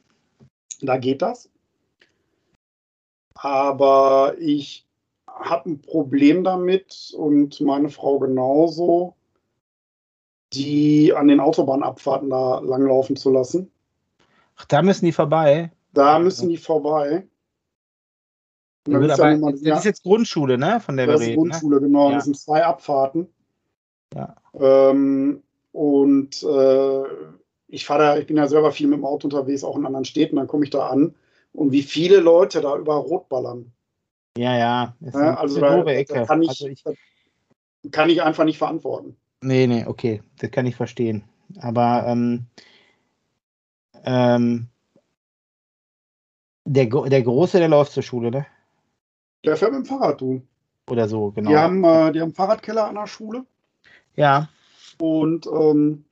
Da geht das. Aber ich habe ein Problem damit und meine Frau genauso, die an den Autobahnabfahrten da langlaufen zu lassen. Ach, da müssen die vorbei. Da müssen die vorbei. Ist, aber, das ist jetzt Grundschule, ne? Von der das wir reden. ist Grundschule, ne? genau. Ja. Das sind zwei Abfahrten. Ja. Ähm, und äh, ich fahre da, ich bin ja selber viel mit dem Auto unterwegs, auch in anderen Städten, dann komme ich da an und wie viele Leute da über Rot ballern. Ja, ja. ja also da, da, kann, ich, also ich, kann ich einfach nicht verantworten. Nee, nee, okay, das kann ich verstehen. Aber ähm, ähm, der, der Große, der läuft zur Schule, ne? Der fährt mit dem Fahrrad, du. Oder so, genau. Die haben, äh, die haben Fahrradkeller an der Schule. Ja. Und ähm,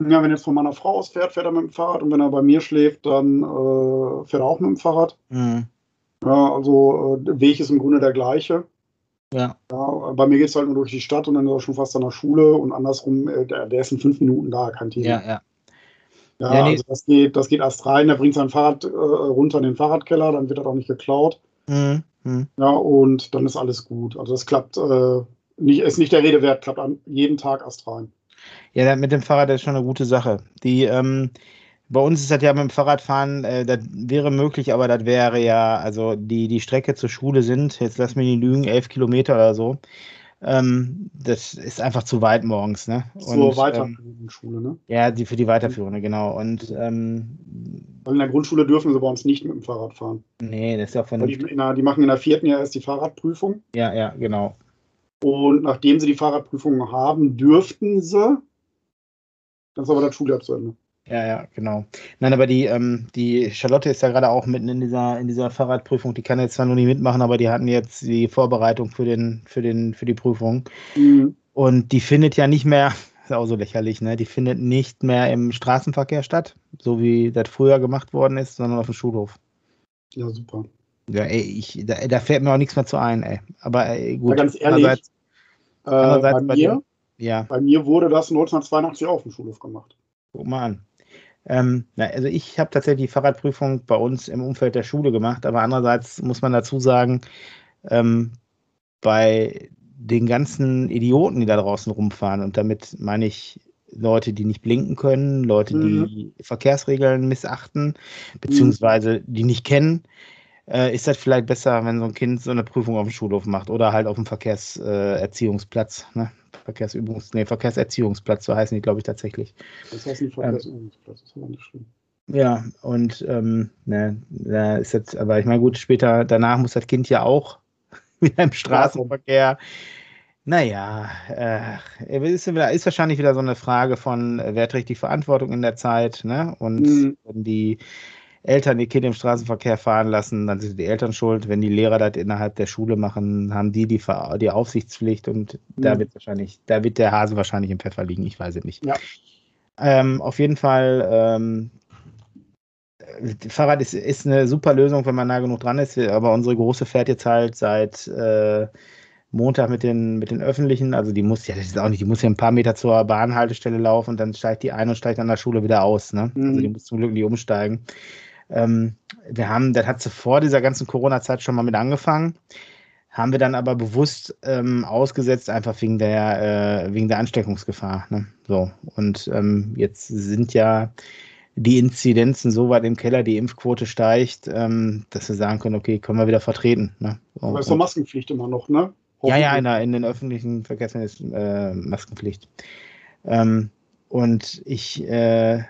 ja, wenn er jetzt von meiner Frau aus fährt, fährt er mit dem Fahrrad. Und wenn er bei mir schläft, dann äh, fährt er auch mit dem Fahrrad. Mhm. Ja, also äh, der Weg ist im Grunde der gleiche. Ja. ja bei mir geht es halt nur durch die Stadt und dann ist er schon fast an der Schule und andersrum, äh, der, der, ist in fünf Minuten da, kein Thema. Ja, ja. Ja, ja nee. also das geht, das geht erst rein, der bringt sein Fahrrad äh, runter in den Fahrradkeller, dann wird er doch nicht geklaut. Mhm. Mhm. Ja, und dann ist alles gut. Also das klappt, äh, nicht, ist nicht der Rede wert, klappt an jeden Tag erst rein. Ja, mit dem Fahrrad ist schon eine gute Sache. Die, ähm, bei uns ist das ja mit dem Fahrradfahren, äh, das wäre möglich, aber das wäre ja, also die, die Strecke zur Schule sind, jetzt lass mich nicht lügen, elf Kilometer oder so. Ähm, das ist einfach zu weit morgens, ne? Zur weiterführenden ähm, Schule, ne? Ja, die für die weiterführende, genau. Und ähm, Weil in der Grundschule dürfen sie bei uns nicht mit dem Fahrrad fahren. Nee, das ist ja von. Die, der, die, machen in der vierten Jahr erst die Fahrradprüfung. Ja, ja, genau. Und nachdem sie die Fahrradprüfung haben, dürften sie. Dann ist aber das Schuljahr zu Ende. Ja, ja, genau. Nein, aber die, ähm, die Charlotte ist ja gerade auch mitten in dieser, in dieser Fahrradprüfung. Die kann jetzt zwar noch nicht mitmachen, aber die hatten jetzt die Vorbereitung für, den, für, den, für die Prüfung. Mhm. Und die findet ja nicht mehr, ist auch so lächerlich, ne? Die findet nicht mehr im Straßenverkehr statt, so wie das früher gemacht worden ist, sondern auf dem Schulhof. Ja, super. Ja, ey, ich, da, da fällt mir auch nichts mehr zu ein, ey. Aber ey, gut. Ja, ganz ehrlich, andererseits, äh, andererseits bei, bei, mir, ja. bei mir wurde das 1982 auf dem Schulhof gemacht. Guck mal an. Ähm, na, also ich habe tatsächlich die Fahrradprüfung bei uns im Umfeld der Schule gemacht, aber andererseits muss man dazu sagen, ähm, bei den ganzen Idioten, die da draußen rumfahren, und damit meine ich Leute, die nicht blinken können, Leute, mhm. die Verkehrsregeln missachten, beziehungsweise die nicht kennen, äh, ist das vielleicht besser, wenn so ein Kind so eine Prüfung auf dem Schulhof macht oder halt auf dem Verkehrserziehungsplatz. Äh, ne? Verkehrsübungs-, nee, Verkehrserziehungsplatz, so heißen die, glaube ich, tatsächlich. Das heißt nicht Verkehrsübungsplatz, das ist aber nicht schlimm. Ja, und ähm, ne, da ist jetzt, aber ich meine, gut, später, danach muss das Kind ja auch wieder im Straßenverkehr. Naja, äh, ist, ist wahrscheinlich wieder so eine Frage von, äh, wer trägt die Verantwortung in der Zeit, ne? Und mhm. wenn die Eltern ihr Kind im Straßenverkehr fahren lassen, dann sind die Eltern schuld. Wenn die Lehrer das innerhalb der Schule machen, haben die die, die Aufsichtspflicht und mhm. da wird wahrscheinlich, da wird der Hase wahrscheinlich im Pfeffer liegen, ich weiß es nicht. Ja. Ähm, auf jeden Fall, ähm, Fahrrad ist, ist eine super Lösung, wenn man nah genug dran ist, aber unsere Große fährt jetzt halt seit äh, Montag mit den, mit den öffentlichen, also die muss ja, das ist auch nicht, die muss ja ein paar Meter zur Bahnhaltestelle laufen und dann steigt die ein und steigt an der Schule wieder aus. Ne? Mhm. Also die muss zum Glück nicht umsteigen. Ähm, wir haben, das hat vor dieser ganzen Corona-Zeit schon mal mit angefangen, haben wir dann aber bewusst ähm, ausgesetzt, einfach wegen der, äh, wegen der Ansteckungsgefahr. Ne? So, und ähm, jetzt sind ja die Inzidenzen so weit im Keller, die Impfquote steigt, ähm, dass wir sagen können, okay, können wir wieder vertreten. Ne? So, aber ist doch Maskenpflicht immer noch, ne? Ja, ja, in, in, den öffentlichen Verkehrsmitteln ist äh, Maskenpflicht. Ähm, und ich äh,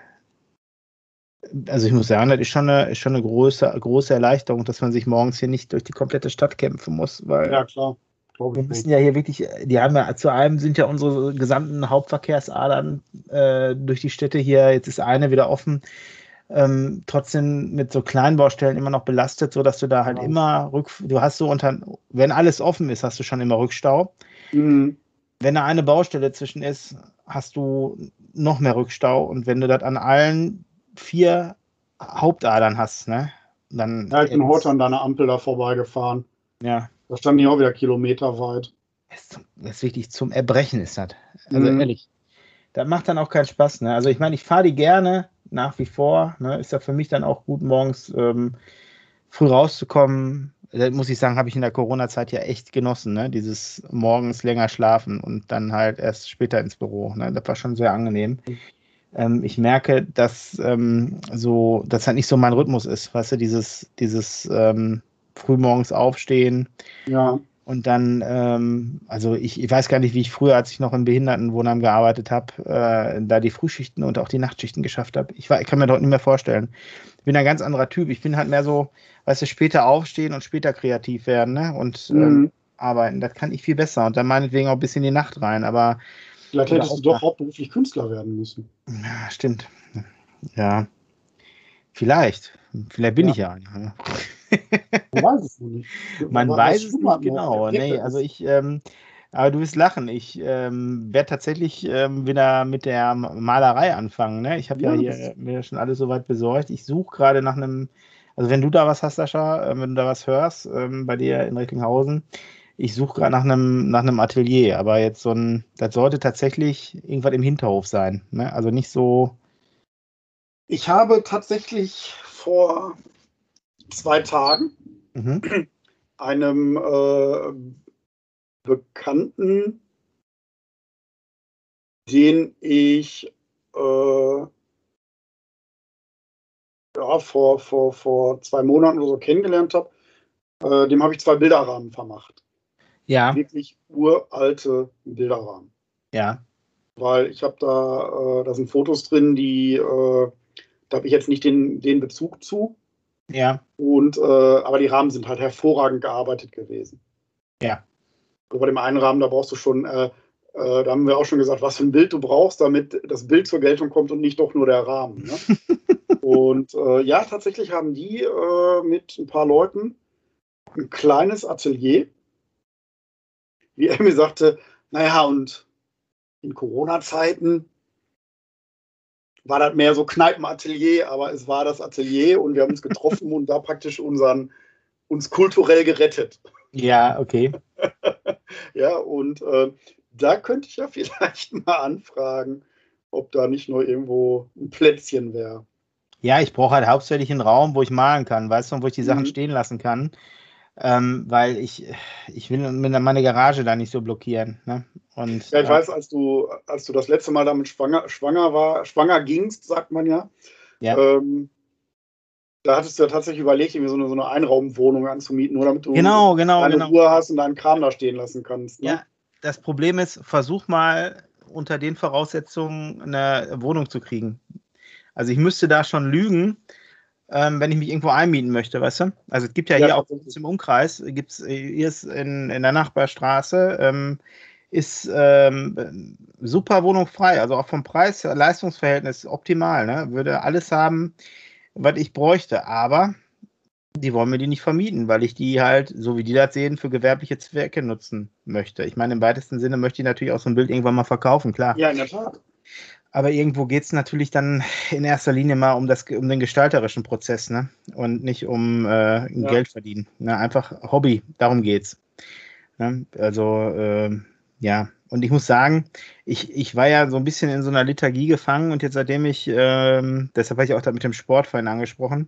also ich muss sagen, das ist schon eine, ist schon eine große, große Erleichterung, dass man sich morgens hier nicht durch die komplette Stadt kämpfen muss. Weil ja, klar. Wir müssen ja hier wirklich, die haben ja zu einem sind ja unsere gesamten Hauptverkehrsadern äh, durch die Städte hier, jetzt ist eine wieder offen, ähm, trotzdem mit so kleinen Baustellen immer noch belastet, sodass du da halt ja. immer Rück, du hast so unter, wenn alles offen ist, hast du schon immer Rückstau. Mhm. Wenn da eine Baustelle zwischen ist, hast du noch mehr Rückstau und wenn du das an allen vier Hauptadern hast, ne? Dann ja, ich bin heute an deiner Ampel da vorbeigefahren. Ja. Da standen die auch wieder kilometerweit. Das ist wichtig, zum Erbrechen ist das. Also mhm. ehrlich, das macht dann auch keinen Spaß. Ne? Also ich meine, ich fahre die gerne nach wie vor. Ne? Ist ja für mich dann auch gut, morgens ähm, früh rauszukommen, da muss ich sagen, habe ich in der Corona-Zeit ja echt genossen, ne? Dieses morgens länger schlafen und dann halt erst später ins Büro. Ne? Das war schon sehr angenehm. Ähm, ich merke, dass ähm, so, dass halt nicht so mein Rhythmus ist, weißt du, dieses, dieses ähm, frühmorgens aufstehen. Ja. Und dann, ähm, also ich, ich, weiß gar nicht, wie ich früher, als ich noch im Behindertenwohnheim gearbeitet habe, äh, da die Frühschichten und auch die Nachtschichten geschafft habe. Ich, ich kann mir dort nicht mehr vorstellen. Ich bin ein ganz anderer Typ. Ich bin halt mehr so, weißt du, später aufstehen und später kreativ werden ne? und ähm, mhm. ähm, arbeiten. Das kann ich viel besser und dann meinetwegen auch ein bisschen in die Nacht rein. Aber vielleicht hättest du doch hauptberuflich Künstler werden müssen. Ja, stimmt. Ja, vielleicht. Vielleicht bin ja. ich ja einer. Man weiß es nicht. Man weiß es nicht genau. Nee, also ich, ähm, aber du wirst lachen. Ich ähm, werde tatsächlich ähm, wieder mit der Malerei anfangen. Ne? Ich habe ja, ja hier mir schon alles soweit besorgt. Ich suche gerade nach einem, also wenn du da was hast, Sascha, äh, wenn du da was hörst, ähm, bei dir in Recklinghausen, ich suche gerade nach einem, nach einem Atelier, aber jetzt so ein, das sollte tatsächlich irgendwas im Hinterhof sein. Ne? Also nicht so. Ich habe tatsächlich vor zwei Tagen mhm. einem äh, Bekannten, den ich äh, ja, vor, vor, vor zwei Monaten oder so kennengelernt habe, äh, dem habe ich zwei Bilderrahmen vermacht. Ja. Wirklich uralte Bilderrahmen. Ja. Weil ich habe da, äh, da sind Fotos drin, die, äh, da habe ich jetzt nicht den, den Bezug zu. Ja. Und, äh, aber die Rahmen sind halt hervorragend gearbeitet gewesen. Ja. bei dem einen Rahmen, da brauchst du schon, äh, äh, da haben wir auch schon gesagt, was für ein Bild du brauchst, damit das Bild zur Geltung kommt und nicht doch nur der Rahmen. Ne? und äh, ja, tatsächlich haben die mit ein paar Leuten ein kleines Atelier. Wie mir sagte, naja, und in Corona-Zeiten war das mehr so Kneipenatelier, aber es war das Atelier und wir haben uns getroffen und da praktisch unseren, uns kulturell gerettet. Ja, okay. ja, und äh, da könnte ich ja vielleicht mal anfragen, ob da nicht nur irgendwo ein Plätzchen wäre. Ja, ich brauche halt hauptsächlich einen Raum, wo ich malen kann, weißt du, wo ich die Sachen mhm. stehen lassen kann ähm, weil ich, ich will meine Garage da nicht so blockieren. Ne? Und, ja, ich äh, weiß, als du, als du das letzte Mal damit schwanger, schwanger war, schwanger gingst, sagt man ja. ja. Ähm, da hattest du ja tatsächlich überlegt, irgendwie so eine, so eine Einraumwohnung anzumieten, nur damit du genau, genau, eine genau. Ruhe hast und deinen Kram da stehen lassen kannst. Ne? Ja, das Problem ist, versuch mal unter den Voraussetzungen eine Wohnung zu kriegen. Also ich müsste da schon lügen, ähm, wenn ich mich irgendwo einmieten möchte, weißt du? Also es gibt ja, ja hier auch im Umkreis, gibt es hier ist in, in der Nachbarstraße, ähm, ist ähm, super Wohnung frei, also auch vom Preis-Leistungsverhältnis optimal, ne? Würde alles haben, was ich bräuchte, aber die wollen mir die nicht vermieten, weil ich die halt, so wie die das sehen, für gewerbliche Zwecke nutzen möchte. Ich meine, im weitesten Sinne möchte ich natürlich auch so ein Bild irgendwann mal verkaufen, klar. Ja, in der Tat. Aber irgendwo geht es natürlich dann in erster Linie mal um, das, um den gestalterischen Prozess ne? und nicht um äh, ja. Geld verdienen. Ne? Einfach Hobby, darum geht's. Ne? Also, äh, ja. Und ich muss sagen, ich, ich war ja so ein bisschen in so einer Lethargie gefangen und jetzt seitdem ich, äh, deshalb habe ich auch da mit dem Sportverein angesprochen,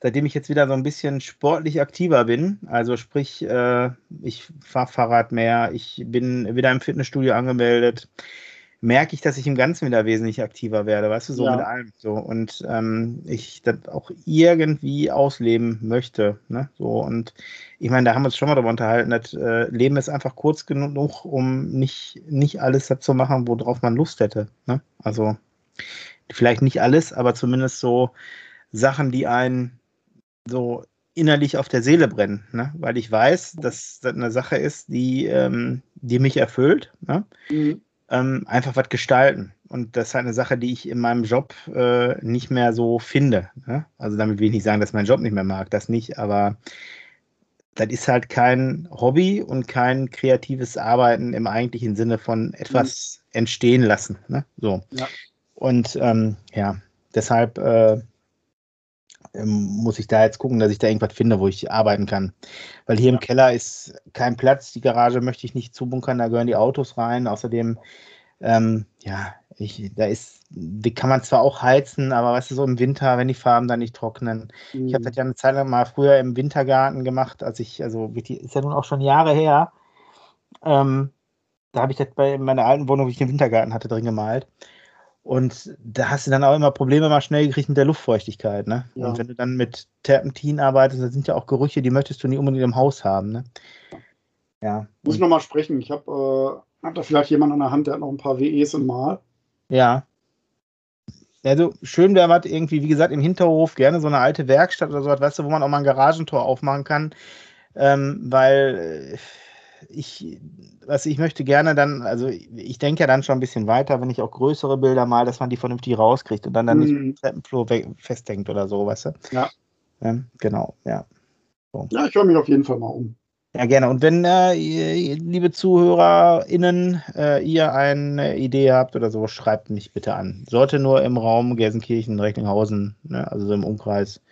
seitdem ich jetzt wieder so ein bisschen sportlich aktiver bin, also sprich, äh, ich fahre Fahrrad mehr, ich bin wieder im Fitnessstudio angemeldet, merke ich, dass ich im Ganzen wieder wesentlich aktiver werde, weißt du, so ja. mit allem. So. Und ähm, ich das auch irgendwie ausleben möchte. Ne? So, und ich meine, da haben wir uns schon mal darüber unterhalten, das äh, Leben ist einfach kurz genug, um nicht, nicht alles dazu machen, worauf man Lust hätte. Ne? Also vielleicht nicht alles, aber zumindest so Sachen, die einen so innerlich auf der Seele brennen, ne? weil ich weiß, dass das eine Sache ist, die, ähm, die mich erfüllt. Ne? Mhm ähm, einfach was gestalten. Und das ist halt eine Sache, die ich in meinem Job äh, nicht mehr so finde. Ne? Also damit will ich nicht sagen, dass meinen Job nicht mehr mag, das nicht, aber das ist halt kein Hobby und kein kreatives Arbeiten im eigentlichen Sinne von etwas mhm. entstehen lassen. Ne? So. Ja. Und ähm, ja, deshalb äh, muss ich da jetzt gucken, dass ich da irgendwas finde, wo ich arbeiten kann. Weil hier ja. im Keller ist kein Platz, die Garage möchte ich nicht zubunkern, da gehören die Autos rein. Außerdem, ähm, ja, Ich, da ist, die kann man zwar auch heizen, aber weißt du, so im Winter, wenn die Farben dann nicht trocknen. Mhm. Ich habe das ja eine Zeit lang mal früher im Wintergarten gemacht, als ich, also ist ja nun auch schon Jahre her. Ähm, da habe ich das bei meiner alten Wohnung, wo ich den Wintergarten hatte, drin gemalt. Und da hast du dann auch immer Probleme mal schnell gekriegt mit der Luftfeuchtigkeit, ne? Ja. Und wenn du dann mit Terpentin arbeitest, dann sind ja auch Gerüche, die möchtest du nicht unbedingt im Haus haben, ne? Ja. Muss ich nochmal sprechen. Ich habe äh, hab da vielleicht jemand an der Hand, der hat noch ein paar WEs im Mal. Ja. Also schön wäre was irgendwie, wie gesagt, im Hinterhof gerne so eine alte Werkstatt oder so was, weißt du, wo man auch mal ein Garagentor aufmachen kann. Ähm, weil äh, ich, was ich möchte gerne dann, also ich denke ja dann schon ein bisschen weiter, wenn ich auch größere Bilder mal, dass man die vernünftig rauskriegt und dann dann mhm. nicht im Treppenflur festhängt oder so, weißt du? Ja. Ähm, genau, ja. So. Ja, ich höre mich auf jeden Fall mal um. Ja, gerne. Und wenn, äh, ihr, liebe ZuhörerInnen, äh, ihr eine Idee habt oder so, schreibt mich bitte an. Sollte nur im Raum Gelsenkirchen, Recklinghausen, ne, also so im Umkreis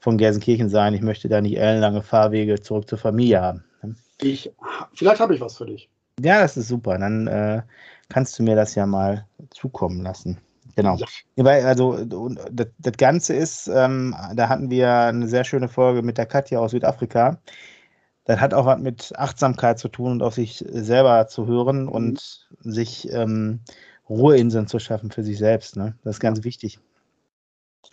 von Gelsenkirchen sein. Ich möchte da nicht ellenlange Fahrwege zurück zur Familie haben. Ich, vielleicht habe ich was für dich. Ja, das ist super. Dann äh, kannst du mir das ja mal zukommen lassen. Genau. Ja. Also das, das Ganze ist, ähm, da hatten wir eine sehr schöne Folge mit der Katja aus Südafrika das hat auch was mit Achtsamkeit zu tun und auf sich selber zu hören mhm. und sich ähm, Ruheinseln zu schaffen für sich selbst. Ne? Das ist ganz wichtig.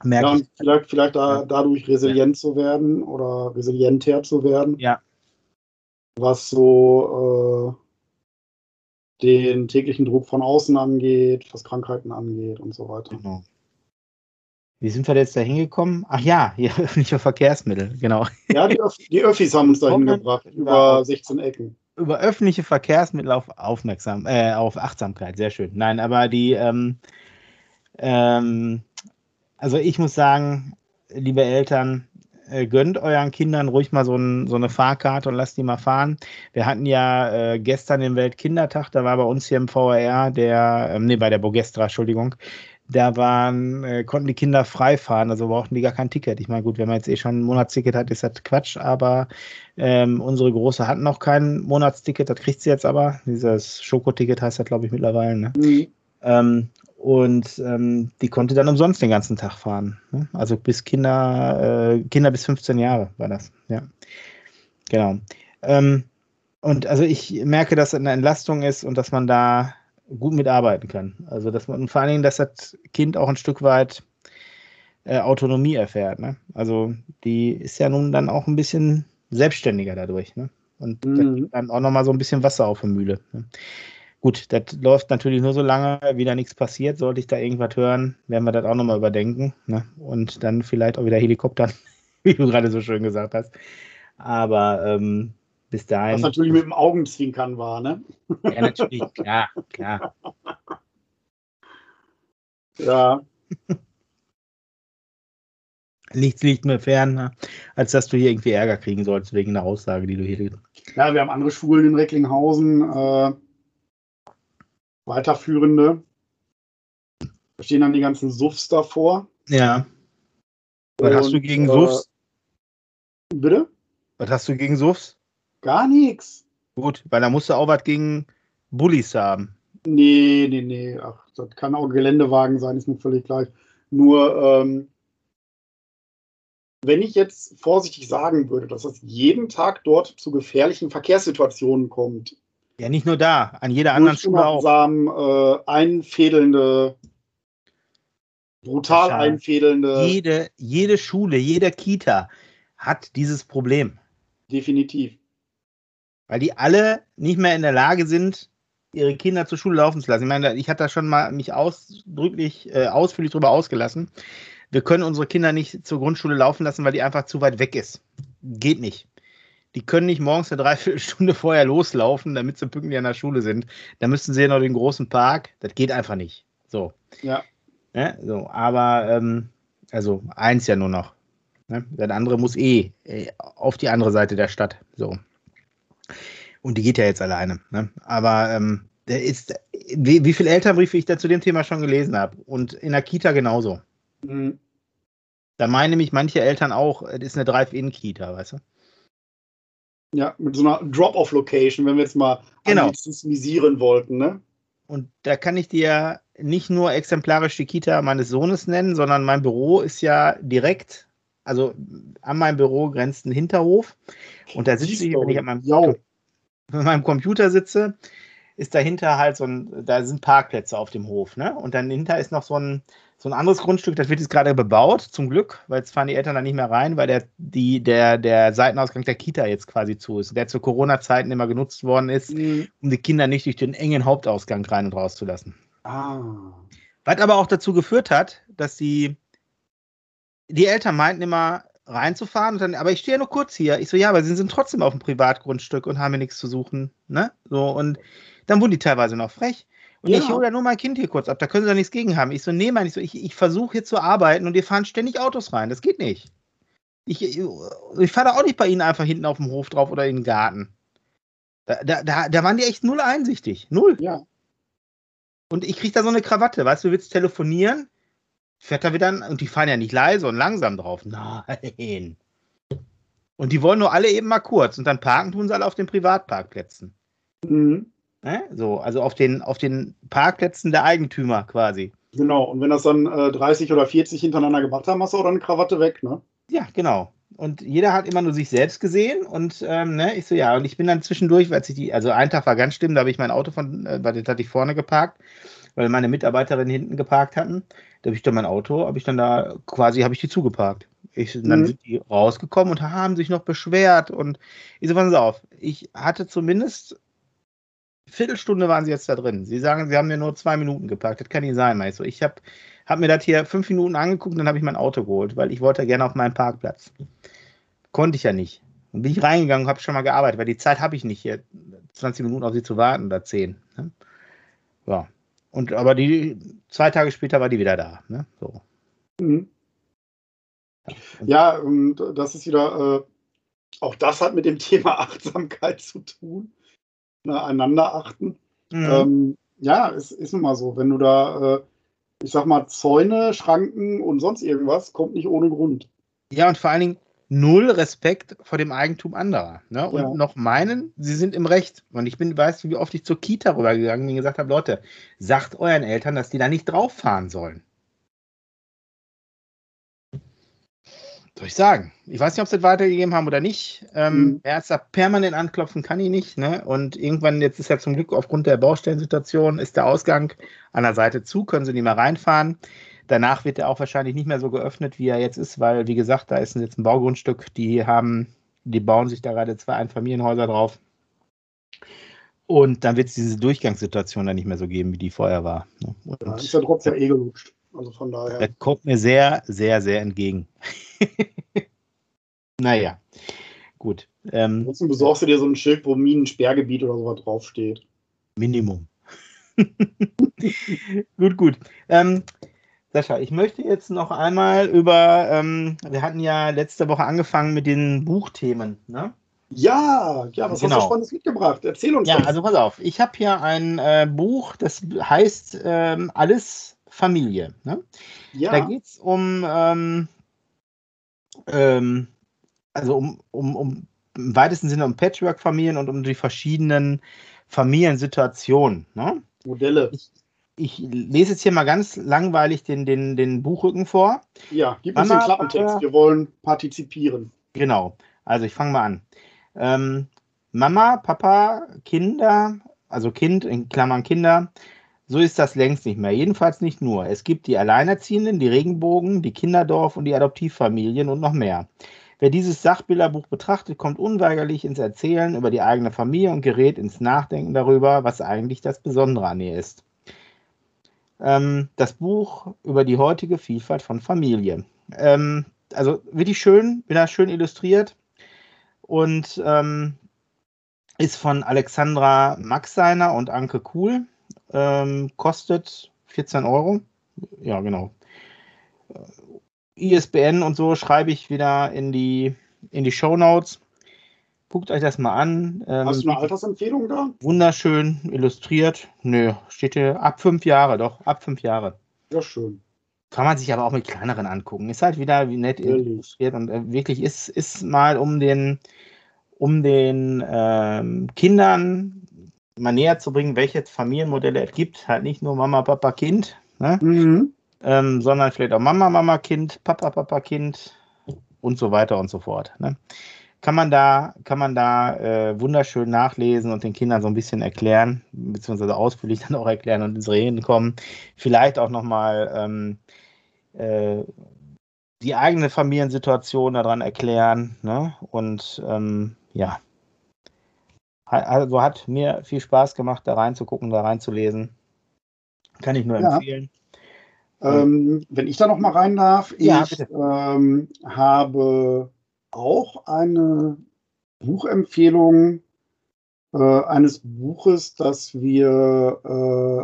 Merke ja, vielleicht, vielleicht da, dadurch resilient ja. zu werden oder resilienter zu werden. Ja. Was so äh, den täglichen Druck von außen angeht, was Krankheiten angeht und so weiter. Genau. Wie sind wir jetzt da hingekommen? Ach ja, hier öffentliche Verkehrsmittel, genau. Ja, die, Öff die Öffis haben uns da hingebracht, über 16 Ecken. Über öffentliche Verkehrsmittel auf Aufmerksam, äh, auf Achtsamkeit, sehr schön. Nein, aber die, ähm, ähm, also ich muss sagen, liebe Eltern, äh, gönnt euren Kindern ruhig mal so, ein, so, eine Fahrkarte und lasst die mal fahren. Wir hatten ja äh, gestern den Weltkindertag, da war bei uns hier im VRR der, ähm, nee, bei der Bogestra, Entschuldigung, da waren, äh, konnten die Kinder frei fahren, also brauchten die gar kein Ticket. Ich meine, gut, wenn man jetzt eh schon ein Monatsticket hat, ist das Quatsch, aber ähm, unsere Große hat noch kein Monatsticket, das kriegt sie jetzt aber. Dieses Schokoticket heißt das, glaube ich, mittlerweile. Ne? Mhm. Ähm, und ähm, die konnte dann umsonst den ganzen Tag fahren. Ne? Also bis Kinder, äh, Kinder bis 15 Jahre war das, ja. Genau. Ähm, und also ich merke, dass es eine Entlastung ist und dass man da gut mitarbeiten kann. Also dass man vor allen Dingen, dass das Kind auch ein Stück weit äh, Autonomie erfährt. Ne? Also die ist ja nun dann auch ein bisschen selbstständiger dadurch. Ne? Und mhm. dann auch nochmal so ein bisschen Wasser auf der Mühle. Ne? Gut, das läuft natürlich nur so lange, wie da nichts passiert. Sollte ich da irgendwas hören, werden wir das auch nochmal überdenken. Ne? Und dann vielleicht auch wieder Helikoptern, wie du gerade so schön gesagt hast. Aber ähm, bis dahin. Was natürlich mit dem Augenzwinkern war, ne? Ja, natürlich, klar, klar. Ja. Nichts liegt mir fern, ne? als dass du hier irgendwie Ärger kriegen sollst wegen einer Aussage, die du hier. Ja, wir haben andere Schulen in Recklinghausen, äh, weiterführende. Da stehen dann die ganzen Suffs davor. Ja. Was Und, hast du gegen äh, Suffs? Bitte? Was hast du gegen Suffs? Gar nichts. Gut, weil da musst du auch was gegen Bullies haben. Nee, nee, nee. Ach, das kann auch Geländewagen sein, ist mir völlig gleich. Nur, ähm, wenn ich jetzt vorsichtig sagen würde, dass es jeden Tag dort zu gefährlichen Verkehrssituationen kommt. Ja, nicht nur da, an jeder anderen Schule auch. Äh, einfädelnde, brutal einfädelnde. Jede, jede Schule, jede Kita hat dieses Problem. Definitiv weil die alle nicht mehr in der Lage sind, ihre Kinder zur Schule laufen zu lassen. Ich meine, ich hatte da schon mal mich ausdrücklich, äh, ausführlich darüber ausgelassen. Wir können unsere Kinder nicht zur Grundschule laufen lassen, weil die einfach zu weit weg ist. Geht nicht. Die können nicht morgens eine Dreiviertelstunde vorher loslaufen, damit sie pünktlich an der Schule sind. Da müssten sie ja noch den großen Park. Das geht einfach nicht. So. Ja. ja so, aber, ähm, also eins ja nur noch. Ne? Das andere muss eh, eh auf die andere Seite der Stadt. So. Und die geht ja jetzt alleine. Ne? Aber ähm, der ist, wie, wie viele Elternbriefe ich da zu dem Thema schon gelesen habe. Und in der Kita genauso. Mhm. Da meinen nämlich manche Eltern auch, es ist eine Drive-In-Kita, weißt du? Ja, mit so einer Drop-Off-Location, wenn wir jetzt mal genau. wollten, ne? Und da kann ich dir nicht nur exemplarisch die Kita meines Sohnes nennen, sondern mein Büro ist ja direkt, also an meinem Büro grenzt ein Hinterhof. Und da sitze ich, wenn ich an meinem, an meinem Computer sitze, ist dahinter halt so ein, da sind Parkplätze auf dem Hof, ne? Und dann dahinter ist noch so ein, so ein anderes Grundstück, das wird jetzt gerade bebaut, zum Glück, weil jetzt fahren die Eltern da nicht mehr rein, weil der, die, der, der Seitenausgang der Kita jetzt quasi zu ist, der zu Corona-Zeiten immer genutzt worden ist, mhm. um die Kinder nicht durch den engen Hauptausgang rein und raus zu lassen. Ah. Was aber auch dazu geführt hat, dass die, die Eltern meinten immer, reinzufahren und dann, aber ich stehe ja nur kurz hier. Ich so, ja, aber sie sind trotzdem auf dem Privatgrundstück und haben hier nichts zu suchen, ne? So, und dann wurden die teilweise noch frech. Und ja. ich hole ja nur mein Kind hier kurz ab, da können sie doch nichts gegen haben. Ich so, nee, mein, ich so, ich, ich versuche hier zu arbeiten und ihr fahren ständig Autos rein. Das geht nicht. Ich, ich, ich fahre da auch nicht bei ihnen einfach hinten auf dem Hof drauf oder in den Garten. Da, da, da, da waren die echt null einsichtig. Null. Ja. Und ich kriege da so eine Krawatte, weißt du, du willst telefonieren, fährt er wieder, und die fahren ja nicht leise und langsam drauf. Nein. Und die wollen nur alle eben mal kurz und dann parken tun sie alle auf den Privatparkplätzen. Mhm. Ne? So, also auf den, auf den Parkplätzen der Eigentümer quasi. Genau, und wenn das dann äh, 30 oder 40 hintereinander gemacht haben, hast du auch dann eine Krawatte weg, ne? Ja, genau. Und jeder hat immer nur sich selbst gesehen und ähm, ne, ich so, ja, und ich bin dann zwischendurch, weil ich die, also ein Tag war ganz schlimm, da habe ich mein Auto von, äh, das hatte ich vorne geparkt, weil meine Mitarbeiterinnen hinten geparkt hatten. Da habe ich dann mein Auto, habe ich dann da quasi, habe ich die zugeparkt. Ich, dann mhm. sind die rausgekommen und haben sich noch beschwert und ich so, passen Sie auf, ich hatte zumindest Viertelstunde waren sie jetzt da drin. Sie sagen, sie haben mir nur zwei Minuten geparkt. Das kann nicht sein, meinst du. Ich habe hab mir das hier fünf Minuten angeguckt und dann habe ich mein Auto geholt, weil ich wollte gerne auf meinen Parkplatz. Konnte ich ja nicht. Dann bin ich reingegangen und habe schon mal gearbeitet, weil die Zeit habe ich nicht, hier 20 Minuten auf sie zu warten oder 10. Ne? Ja. Und aber die zwei Tage später war die wieder da. Ne? So. Mhm. Ja, und das ist wieder, äh, auch das hat mit dem Thema Achtsamkeit zu tun einander achten. Mhm. Ähm, ja, es ist nun mal so, wenn du da, äh, ich sag mal, Zäune, Schranken und sonst irgendwas, kommt nicht ohne Grund. Ja, und vor allen Dingen null Respekt vor dem Eigentum anderer. Ne? Und ja. noch meinen, sie sind im Recht. Und ich bin, weißt du, wie oft ich zur Kita rübergegangen bin und gesagt habe, Leute, sagt euren Eltern, dass die da nicht drauf fahren sollen. Soll ich sagen? Ich weiß nicht, ob sie das weitergegeben haben oder nicht. Ähm, mhm. Er ist da permanent anklopfen, kann ich nicht. Ne? Und irgendwann, jetzt ist ja zum Glück aufgrund der Baustellensituation, ist der Ausgang an der Seite zu, können sie nicht mehr reinfahren. Danach wird er auch wahrscheinlich nicht mehr so geöffnet, wie er jetzt ist, weil, wie gesagt, da ist jetzt ein Baugrundstück, die haben, die bauen sich da gerade zwei Einfamilienhäuser drauf. Und dann wird es diese Durchgangssituation dann nicht mehr so geben, wie die vorher war. Ne? ja, ist ja trotzdem eh gelutscht. Also von daher. Das kommt mir sehr, sehr, sehr entgegen. naja, gut. Ähm, Ansonsten besorgst du dir so ein Schild, wo Minensperrgebiet oder sowas draufsteht. Minimum. gut, gut. Ähm, Sascha, ich möchte jetzt noch einmal über, ähm, wir hatten ja letzte Woche angefangen mit den Buchthemen, ne? Ja, ja, was genau. hast du genau. Spannendes mitgebracht? Erzähl uns Ja, was. also pass auf. Ich habe hier ein äh, Buch, das heißt ähm, Alles Familie. Ne? Ja. Da geht es um, ähm, ähm, also um, um, um im weitesten Sinne um Patchwork-Familien und um die verschiedenen Familiensituationen. Ne? Modelle. Ich, ich, lese jetzt hier mal ganz langweilig den, den, den Buchrücken vor. Ja, gib uns Mama, den Klappentext. Wir wollen partizipieren. Genau. Also ich fange mal an. Ähm, Mama, Papa, Kinder, also Kind in Klammern Kinder, so ist das längst nicht mehr. Jedenfalls nicht nur. Es gibt die Alleinerziehenden, die Regenbogen, die Kinderdorf und die Adoptivfamilien und noch mehr. Wer dieses Sachbilderbuch betrachtet, kommt unweigerlich ins Erzählen über die eigene Familie und gerät ins Nachdenken darüber, was eigentlich das Besondere an ihr ist. Ähm, das Buch über die heutige Vielfalt von Familie. Ähm, also wirklich schön, wieder schön illustriert und ähm, ist von Alexandra Maxseiner und Anke Kuhl. Ähm, kostet 14 Euro. Ja, genau. Äh, ISBN und so schreibe ich wieder in die, in die Show Notes. Guckt euch das mal an. Ähm, Hast du eine Altersempfehlung da? Wunderschön illustriert. Nö, steht hier ab fünf Jahre, doch, ab fünf Jahre. Ja, schön. Kann man sich aber auch mit kleineren angucken. Ist halt wieder wie nett Ehrlich. illustriert und äh, wirklich ist, ist mal um den, um den ähm, Kindern mal näher zu bringen, welche Familienmodelle es gibt. Halt nicht nur Mama, Papa, Kind, ne? Mhm. ähm, sondern vielleicht auch Mama, Mama, Kind, Papa, Papa, Kind und so weiter und so fort. Ne? Kann man da, kann man da äh, wunderschön nachlesen und den Kindern so ein bisschen erklären, beziehungsweise ausführlich dann auch erklären und ins Reden kommen. Vielleicht auch nochmal ähm, äh, die eigene Familiensituation daran erklären. Ne? Und ähm, ja, also hat mir viel Spaß gemacht, da reinzugucken, da reinzulesen. Kann ich nur Ja. empfehlen. Ähm, wenn ich da noch mal rein darf, Ja, ich ähm, habe auch eine Buchempfehlung äh, eines Buches, das wir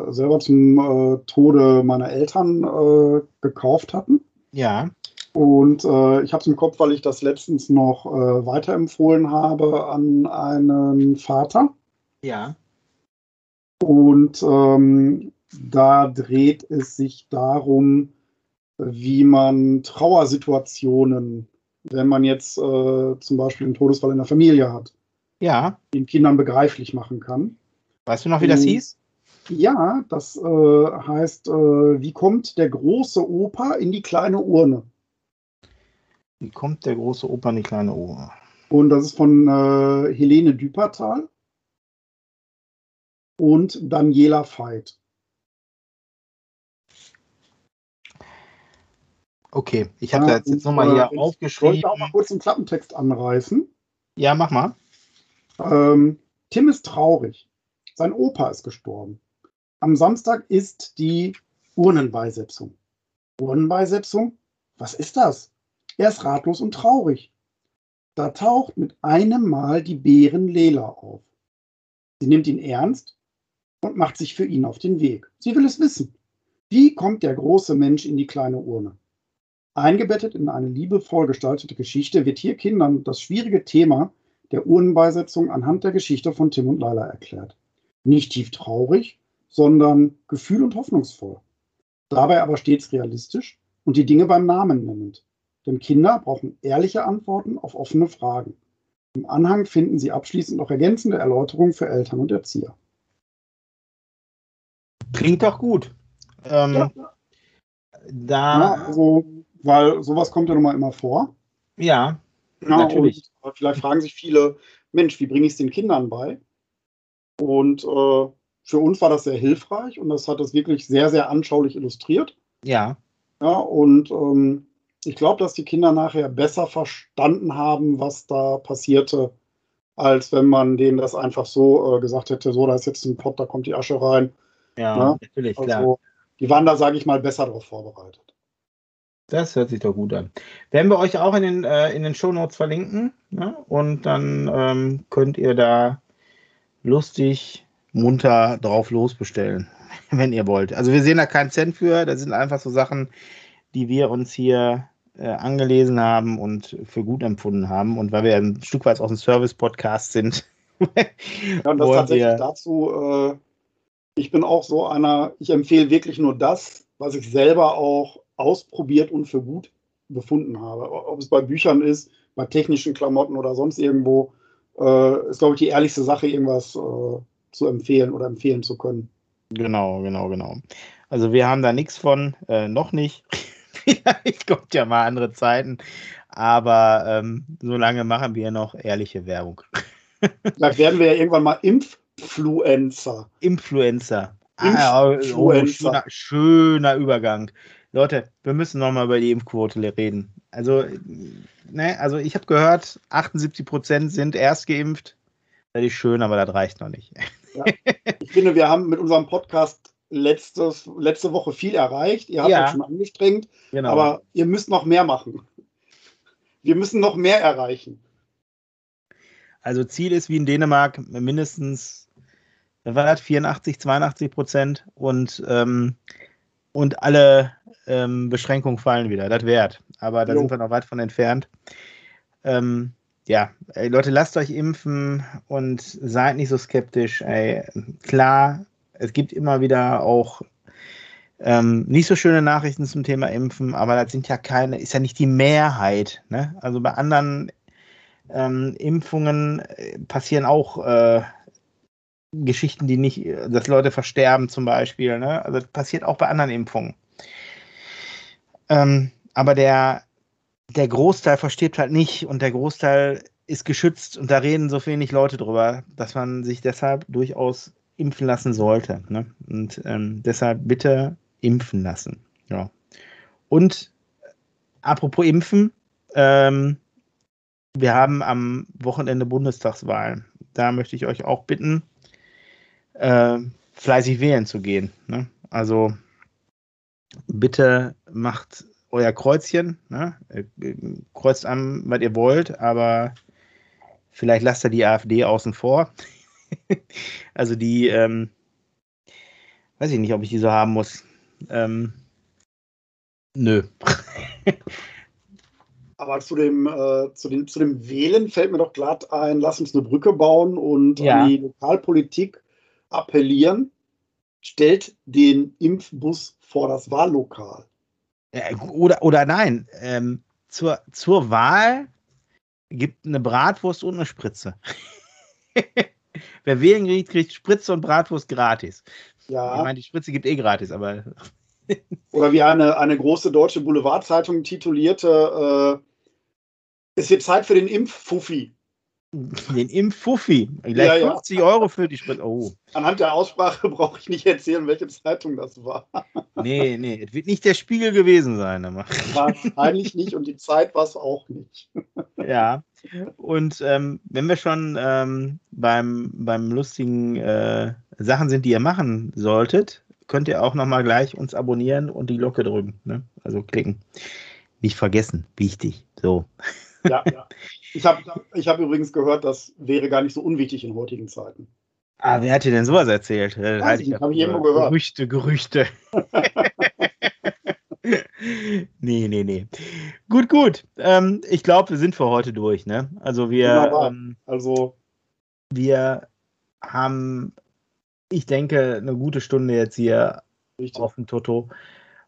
äh, selber zum äh, Tode meiner Eltern äh, gekauft hatten. Ja, Und äh, ich habe es im Kopf, weil ich das letztens noch äh, weiterempfohlen habe an einen Vater. ja, Und ähm, da dreht es sich darum, wie man Trauersituationen, wenn man jetzt äh, zum Beispiel einen Todesfall in der Familie hat, ja. den Kindern begreiflich machen kann. Weißt du noch, wie das hieß? Ja, das äh, heißt, äh, wie kommt der große Opa in die kleine Urne? Wie kommt der große Opa in die kleine Uhr? Und das ist von äh, Helene Düpertal und Daniela Veit. Okay, ich habe Ja, da jetzt, jetzt nochmal äh, hier ich- Soll aufgeschrieben. ich da auch mal kurz einen Klappentext anreißen? Ja, mach mal. Ähm, Tim ist traurig. Sein Opa ist gestorben. Am Samstag ist die Urnenbeisetzung. Urnenbeisetzung? Was ist das? Er ist ratlos und traurig. Da taucht mit einem Mal die Bären Lela auf. Sie nimmt ihn ernst und macht sich für ihn auf den Weg. Sie will es wissen. Wie kommt der große Mensch in die kleine Urne? Eingebettet in eine liebevoll gestaltete Geschichte wird hier Kindern das schwierige Thema der Urnenbeisetzung anhand der Geschichte von Tim und Laila erklärt. Nicht tief traurig, sondern gefühl- und hoffnungsvoll. Dabei aber stets realistisch und die Dinge beim Namen nennend. Denn Kinder brauchen ehrliche Antworten auf offene Fragen. Im Anhang finden Sie abschließend noch ergänzende Erläuterungen für Eltern und Erzieher. Klingt doch gut. Ähm, Ja. Da, Ja, also, weil sowas kommt ja nun mal immer vor. ja, Ja, Natürlich. Und vielleicht fragen sich viele, Mensch, wie bringe ich es den Kindern bei? Und äh, für uns war das sehr hilfreich und das hat das wirklich sehr, sehr anschaulich illustriert. ja, Ja, und ähm, ich glaube, dass die Kinder nachher besser verstanden haben, was da passierte, als wenn man denen das einfach so äh, gesagt hätte, so, da ist jetzt ein Pott, da kommt die Asche rein. ja, Ja, natürlich, klar. Also, die waren da, sage ich mal, besser darauf vorbereitet. Das hört sich doch gut an. Werden wir euch auch in den, äh, in den Shownotes verlinken. Ne? Und dann ähm, könnt ihr da lustig, munter drauf losbestellen, wenn ihr wollt. Also wir sehen da keinen Cent für. Das sind einfach so Sachen, die wir uns hier äh, angelesen haben und für gut empfunden haben. Und weil wir ein Stück weit aus dem Service-Podcast sind. Ja, und das tatsächlich wir- dazu, äh, ich bin auch so einer, ich empfehle wirklich nur das, was ich selber auch ausprobiert und für gut befunden habe. Ob es bei Büchern ist, bei technischen Klamotten oder sonst irgendwo, äh, ist, glaube ich, die ehrlichste Sache, irgendwas äh, zu empfehlen oder empfehlen zu können. Genau, genau, genau. Also wir haben da nichts von, äh, noch nicht. Vielleicht kommt ja mal andere Zeiten, aber ähm, solange machen wir noch ehrliche Werbung. Vielleicht werden wir ja irgendwann mal Impffluencer. Influencer. Ah, oh, Influencer. schöner, schöner Übergang. Leute, wir müssen nochmal über die Impfquote reden. Also, ne, also ich habe gehört, 78 Prozent sind erst geimpft. Das ist schön, aber das reicht noch nicht. Ich finde, wir haben mit unserem Podcast letztes, letzte Woche viel erreicht. Ihr habt Ja. euch schon angestrengt. Genau. Aber ihr müsst noch mehr machen. Wir müssen noch mehr erreichen. Also Ziel ist wie in Dänemark mindestens, was war das, 84, 82 Prozent und, ähm, und alle ähm, Beschränkungen fallen wieder. Das wert. Aber da Jo. sind wir noch weit von entfernt. Ähm, ja, ey, Leute, lasst euch impfen und seid nicht so skeptisch. Ey. Klar, es gibt immer wieder auch ähm, nicht so schöne Nachrichten zum Thema Impfen, aber das sind ja keine, ist ja nicht die Mehrheit. Ne? Also bei anderen ähm, Impfungen äh, passieren auch äh, Geschichten, die nicht, dass Leute versterben zum Beispiel. Ne? Also das passiert auch bei anderen Impfungen. Ähm, aber der, der Großteil versteht halt nicht und der Großteil ist geschützt und da reden so wenig Leute drüber, dass man sich deshalb durchaus impfen lassen sollte. Ne? Und ähm, deshalb bitte impfen lassen. Ja. Und apropos Impfen, ähm, wir haben am Wochenende Bundestagswahl. Da möchte ich euch auch bitten, äh, fleißig wählen zu gehen. Ne? Also bitte macht euer Kreuzchen, ne? Äh, kreuzt an, was ihr wollt, aber vielleicht lasst ihr die AfD außen vor. also die, ähm, weiß ich nicht, ob ich die so haben muss. Ähm, nö. Aber zu dem, äh, zu, dem, zu dem Wählen fällt mir doch glatt ein, lass uns eine Brücke bauen und ja. an die Lokalpolitik appellieren, stellt den Impfbus vor das Wahllokal. Oder, oder nein, ähm, zur, zur Wahl gibt eine Bratwurst und eine Spritze. Wer wählen kriegt, kriegt Spritze und Bratwurst gratis. Ja. Ich meine, die Spritze gibt eh gratis, aber. Oder wie eine, eine große deutsche Boulevardzeitung titulierte: äh, Es wird Zeit für den Impffuffi. Den Impffuffi. Gleich ja, 50 ja. Euro für die Spritze. Oh. Anhand der Aussprache brauche ich nicht erzählen, welche Zeitung das war. Nee, nee, es wird nicht der Spiegel gewesen sein. Wahrscheinlich nicht und die Zeit war es auch nicht. Ja, und ähm, wenn wir schon ähm, beim, beim lustigen äh, Sachen sind, die ihr machen solltet, könnt ihr auch nochmal gleich uns abonnieren und die Glocke drücken. Ne? Also klicken. Nicht vergessen, wichtig. So. Ja, ja. Ich habe ich hab übrigens gehört, das wäre gar nicht so unwichtig in heutigen Zeiten. Ah, wer hat dir denn sowas erzählt? Weiß halt ich, habe ich irgendwo gehört. Gerüchte, Gerüchte. nee, nee, nee. Gut, gut. Ähm, ich glaube, wir sind für heute durch, ne? Also wir, ähm, also wir haben, ich denke, eine gute Stunde jetzt hier Richtig. auf dem Toto.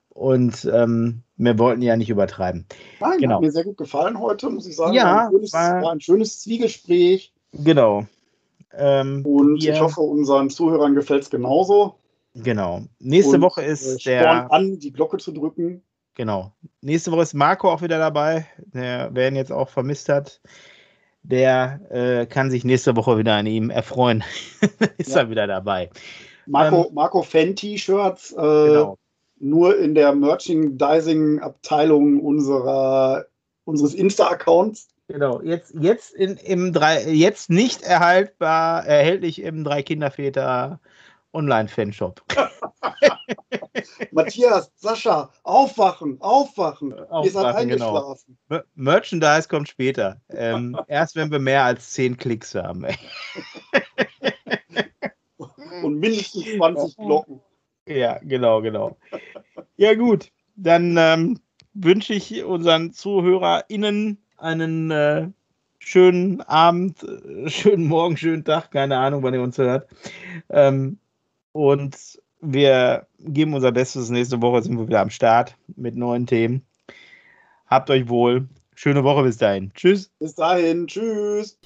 Und ähm, wir wollten ja nicht übertreiben. Nein, genau. hat mir sehr gut gefallen heute, muss ich sagen. Ja, war ein schönes, war, war ein schönes Zwiegespräch. Genau. Ähm, und wir, ich hoffe, unseren Zuhörern gefällt es genauso. Genau. Nächste und, Woche ist äh, der. an, die Glocke zu drücken. Genau. Nächste Woche ist Marco auch wieder dabei, der wer ihn jetzt auch vermisst hat. Der äh, kann sich nächste Woche wieder an ihm erfreuen. ist ja. er wieder dabei. Marco, ähm, Marco Fan-T-Shirts. Äh, genau nur in der Merchandising-Abteilung unserer, unseres Insta-Accounts. Genau, jetzt, jetzt, in, im drei, jetzt nicht erhaltbar, erhältlich im Drei Kinderväter Online-Fanshop. Matthias, Sascha, aufwachen, aufwachen. aufwachen Ihr seid genau. eingeschlafen. Genau. Merchandise kommt später. Ähm, erst wenn wir mehr als 10 Klicks haben. Und mindestens 20 Glocken. Ja, genau, genau. Ja, gut. Dann ähm, wünsche ich unseren ZuhörerInnen einen äh, schönen Abend, äh, schönen Morgen, schönen Tag, keine Ahnung, wann ihr uns hört. Ähm, und wir geben unser Bestes. Nächste Woche sind wir wieder am Start mit neuen Themen. Habt euch wohl. Schöne Woche bis dahin. Tschüss. Bis dahin. Tschüss.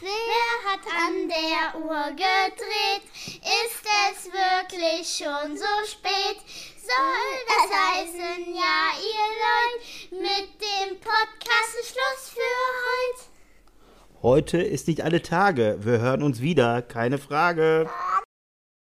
Wer hat an der Uhr gedreht? Ist es wirklich schon so spät? Soll das heißen, ja, ihr Leute, mit dem Podcast ist Schluss für heute? Heute ist nicht alle Tage. Wir hören uns wieder, keine Frage.